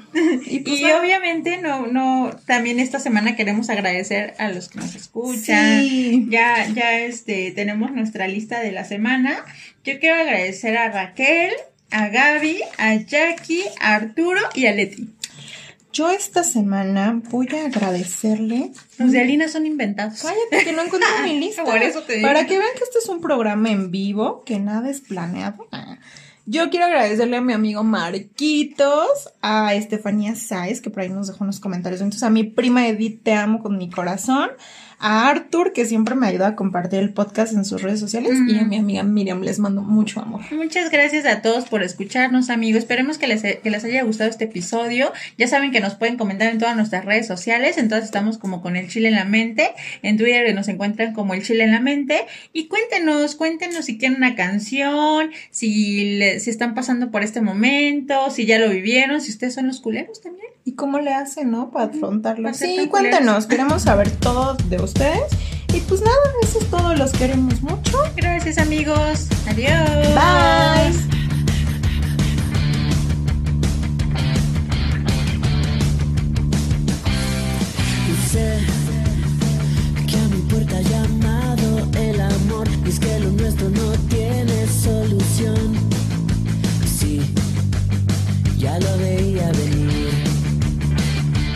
Y, pues, Y obviamente no, no, también esta semana queremos agradecer a los que nos escuchan. Sí. Ya, ya este, tenemos nuestra lista de la semana. Yo quiero agradecer a Raquel, a Gaby, a Jackie, a Arturo y a Leti. Yo esta semana voy a agradecerle. Los de Alina son inventados. Cállate, que no encuentro mi <laughs> lista. Por eso te digo. Para que vean que este es un programa en vivo, que nada es planeado. Yo quiero agradecerle a mi amigo Marquitos, a Estefanía Sáez, que por ahí nos dejó unos comentarios. Entonces, a mi prima Edith, te amo con mi corazón. A Arthur, que siempre me ayuda a compartir el podcast en sus redes sociales. Y a mi amiga Miriam, les mando mucho amor. Muchas gracias a todos por escucharnos, amigos. Esperemos que les, que les haya gustado este episodio. Ya saben que nos pueden comentar en todas nuestras redes sociales. Entonces estamos como con el chile en la mente. En Twitter nos encuentran como el chile en la mente. Y cuéntenos, cuéntenos si quieren una canción, si, le- si están pasando por este momento, si ya lo vivieron, si ustedes son los culeros también. ¿Y cómo le hacen, no? Para afrontarlo. Para sí, cuéntenos, queremos saber todo de ustedes. Y pues nada, eso es todo, los queremos mucho. Gracias amigos, adiós. Bye. que a mi puerta ha llamado el amor y es que lo nuestro no tiene solución. Sí, ya lo veía venir.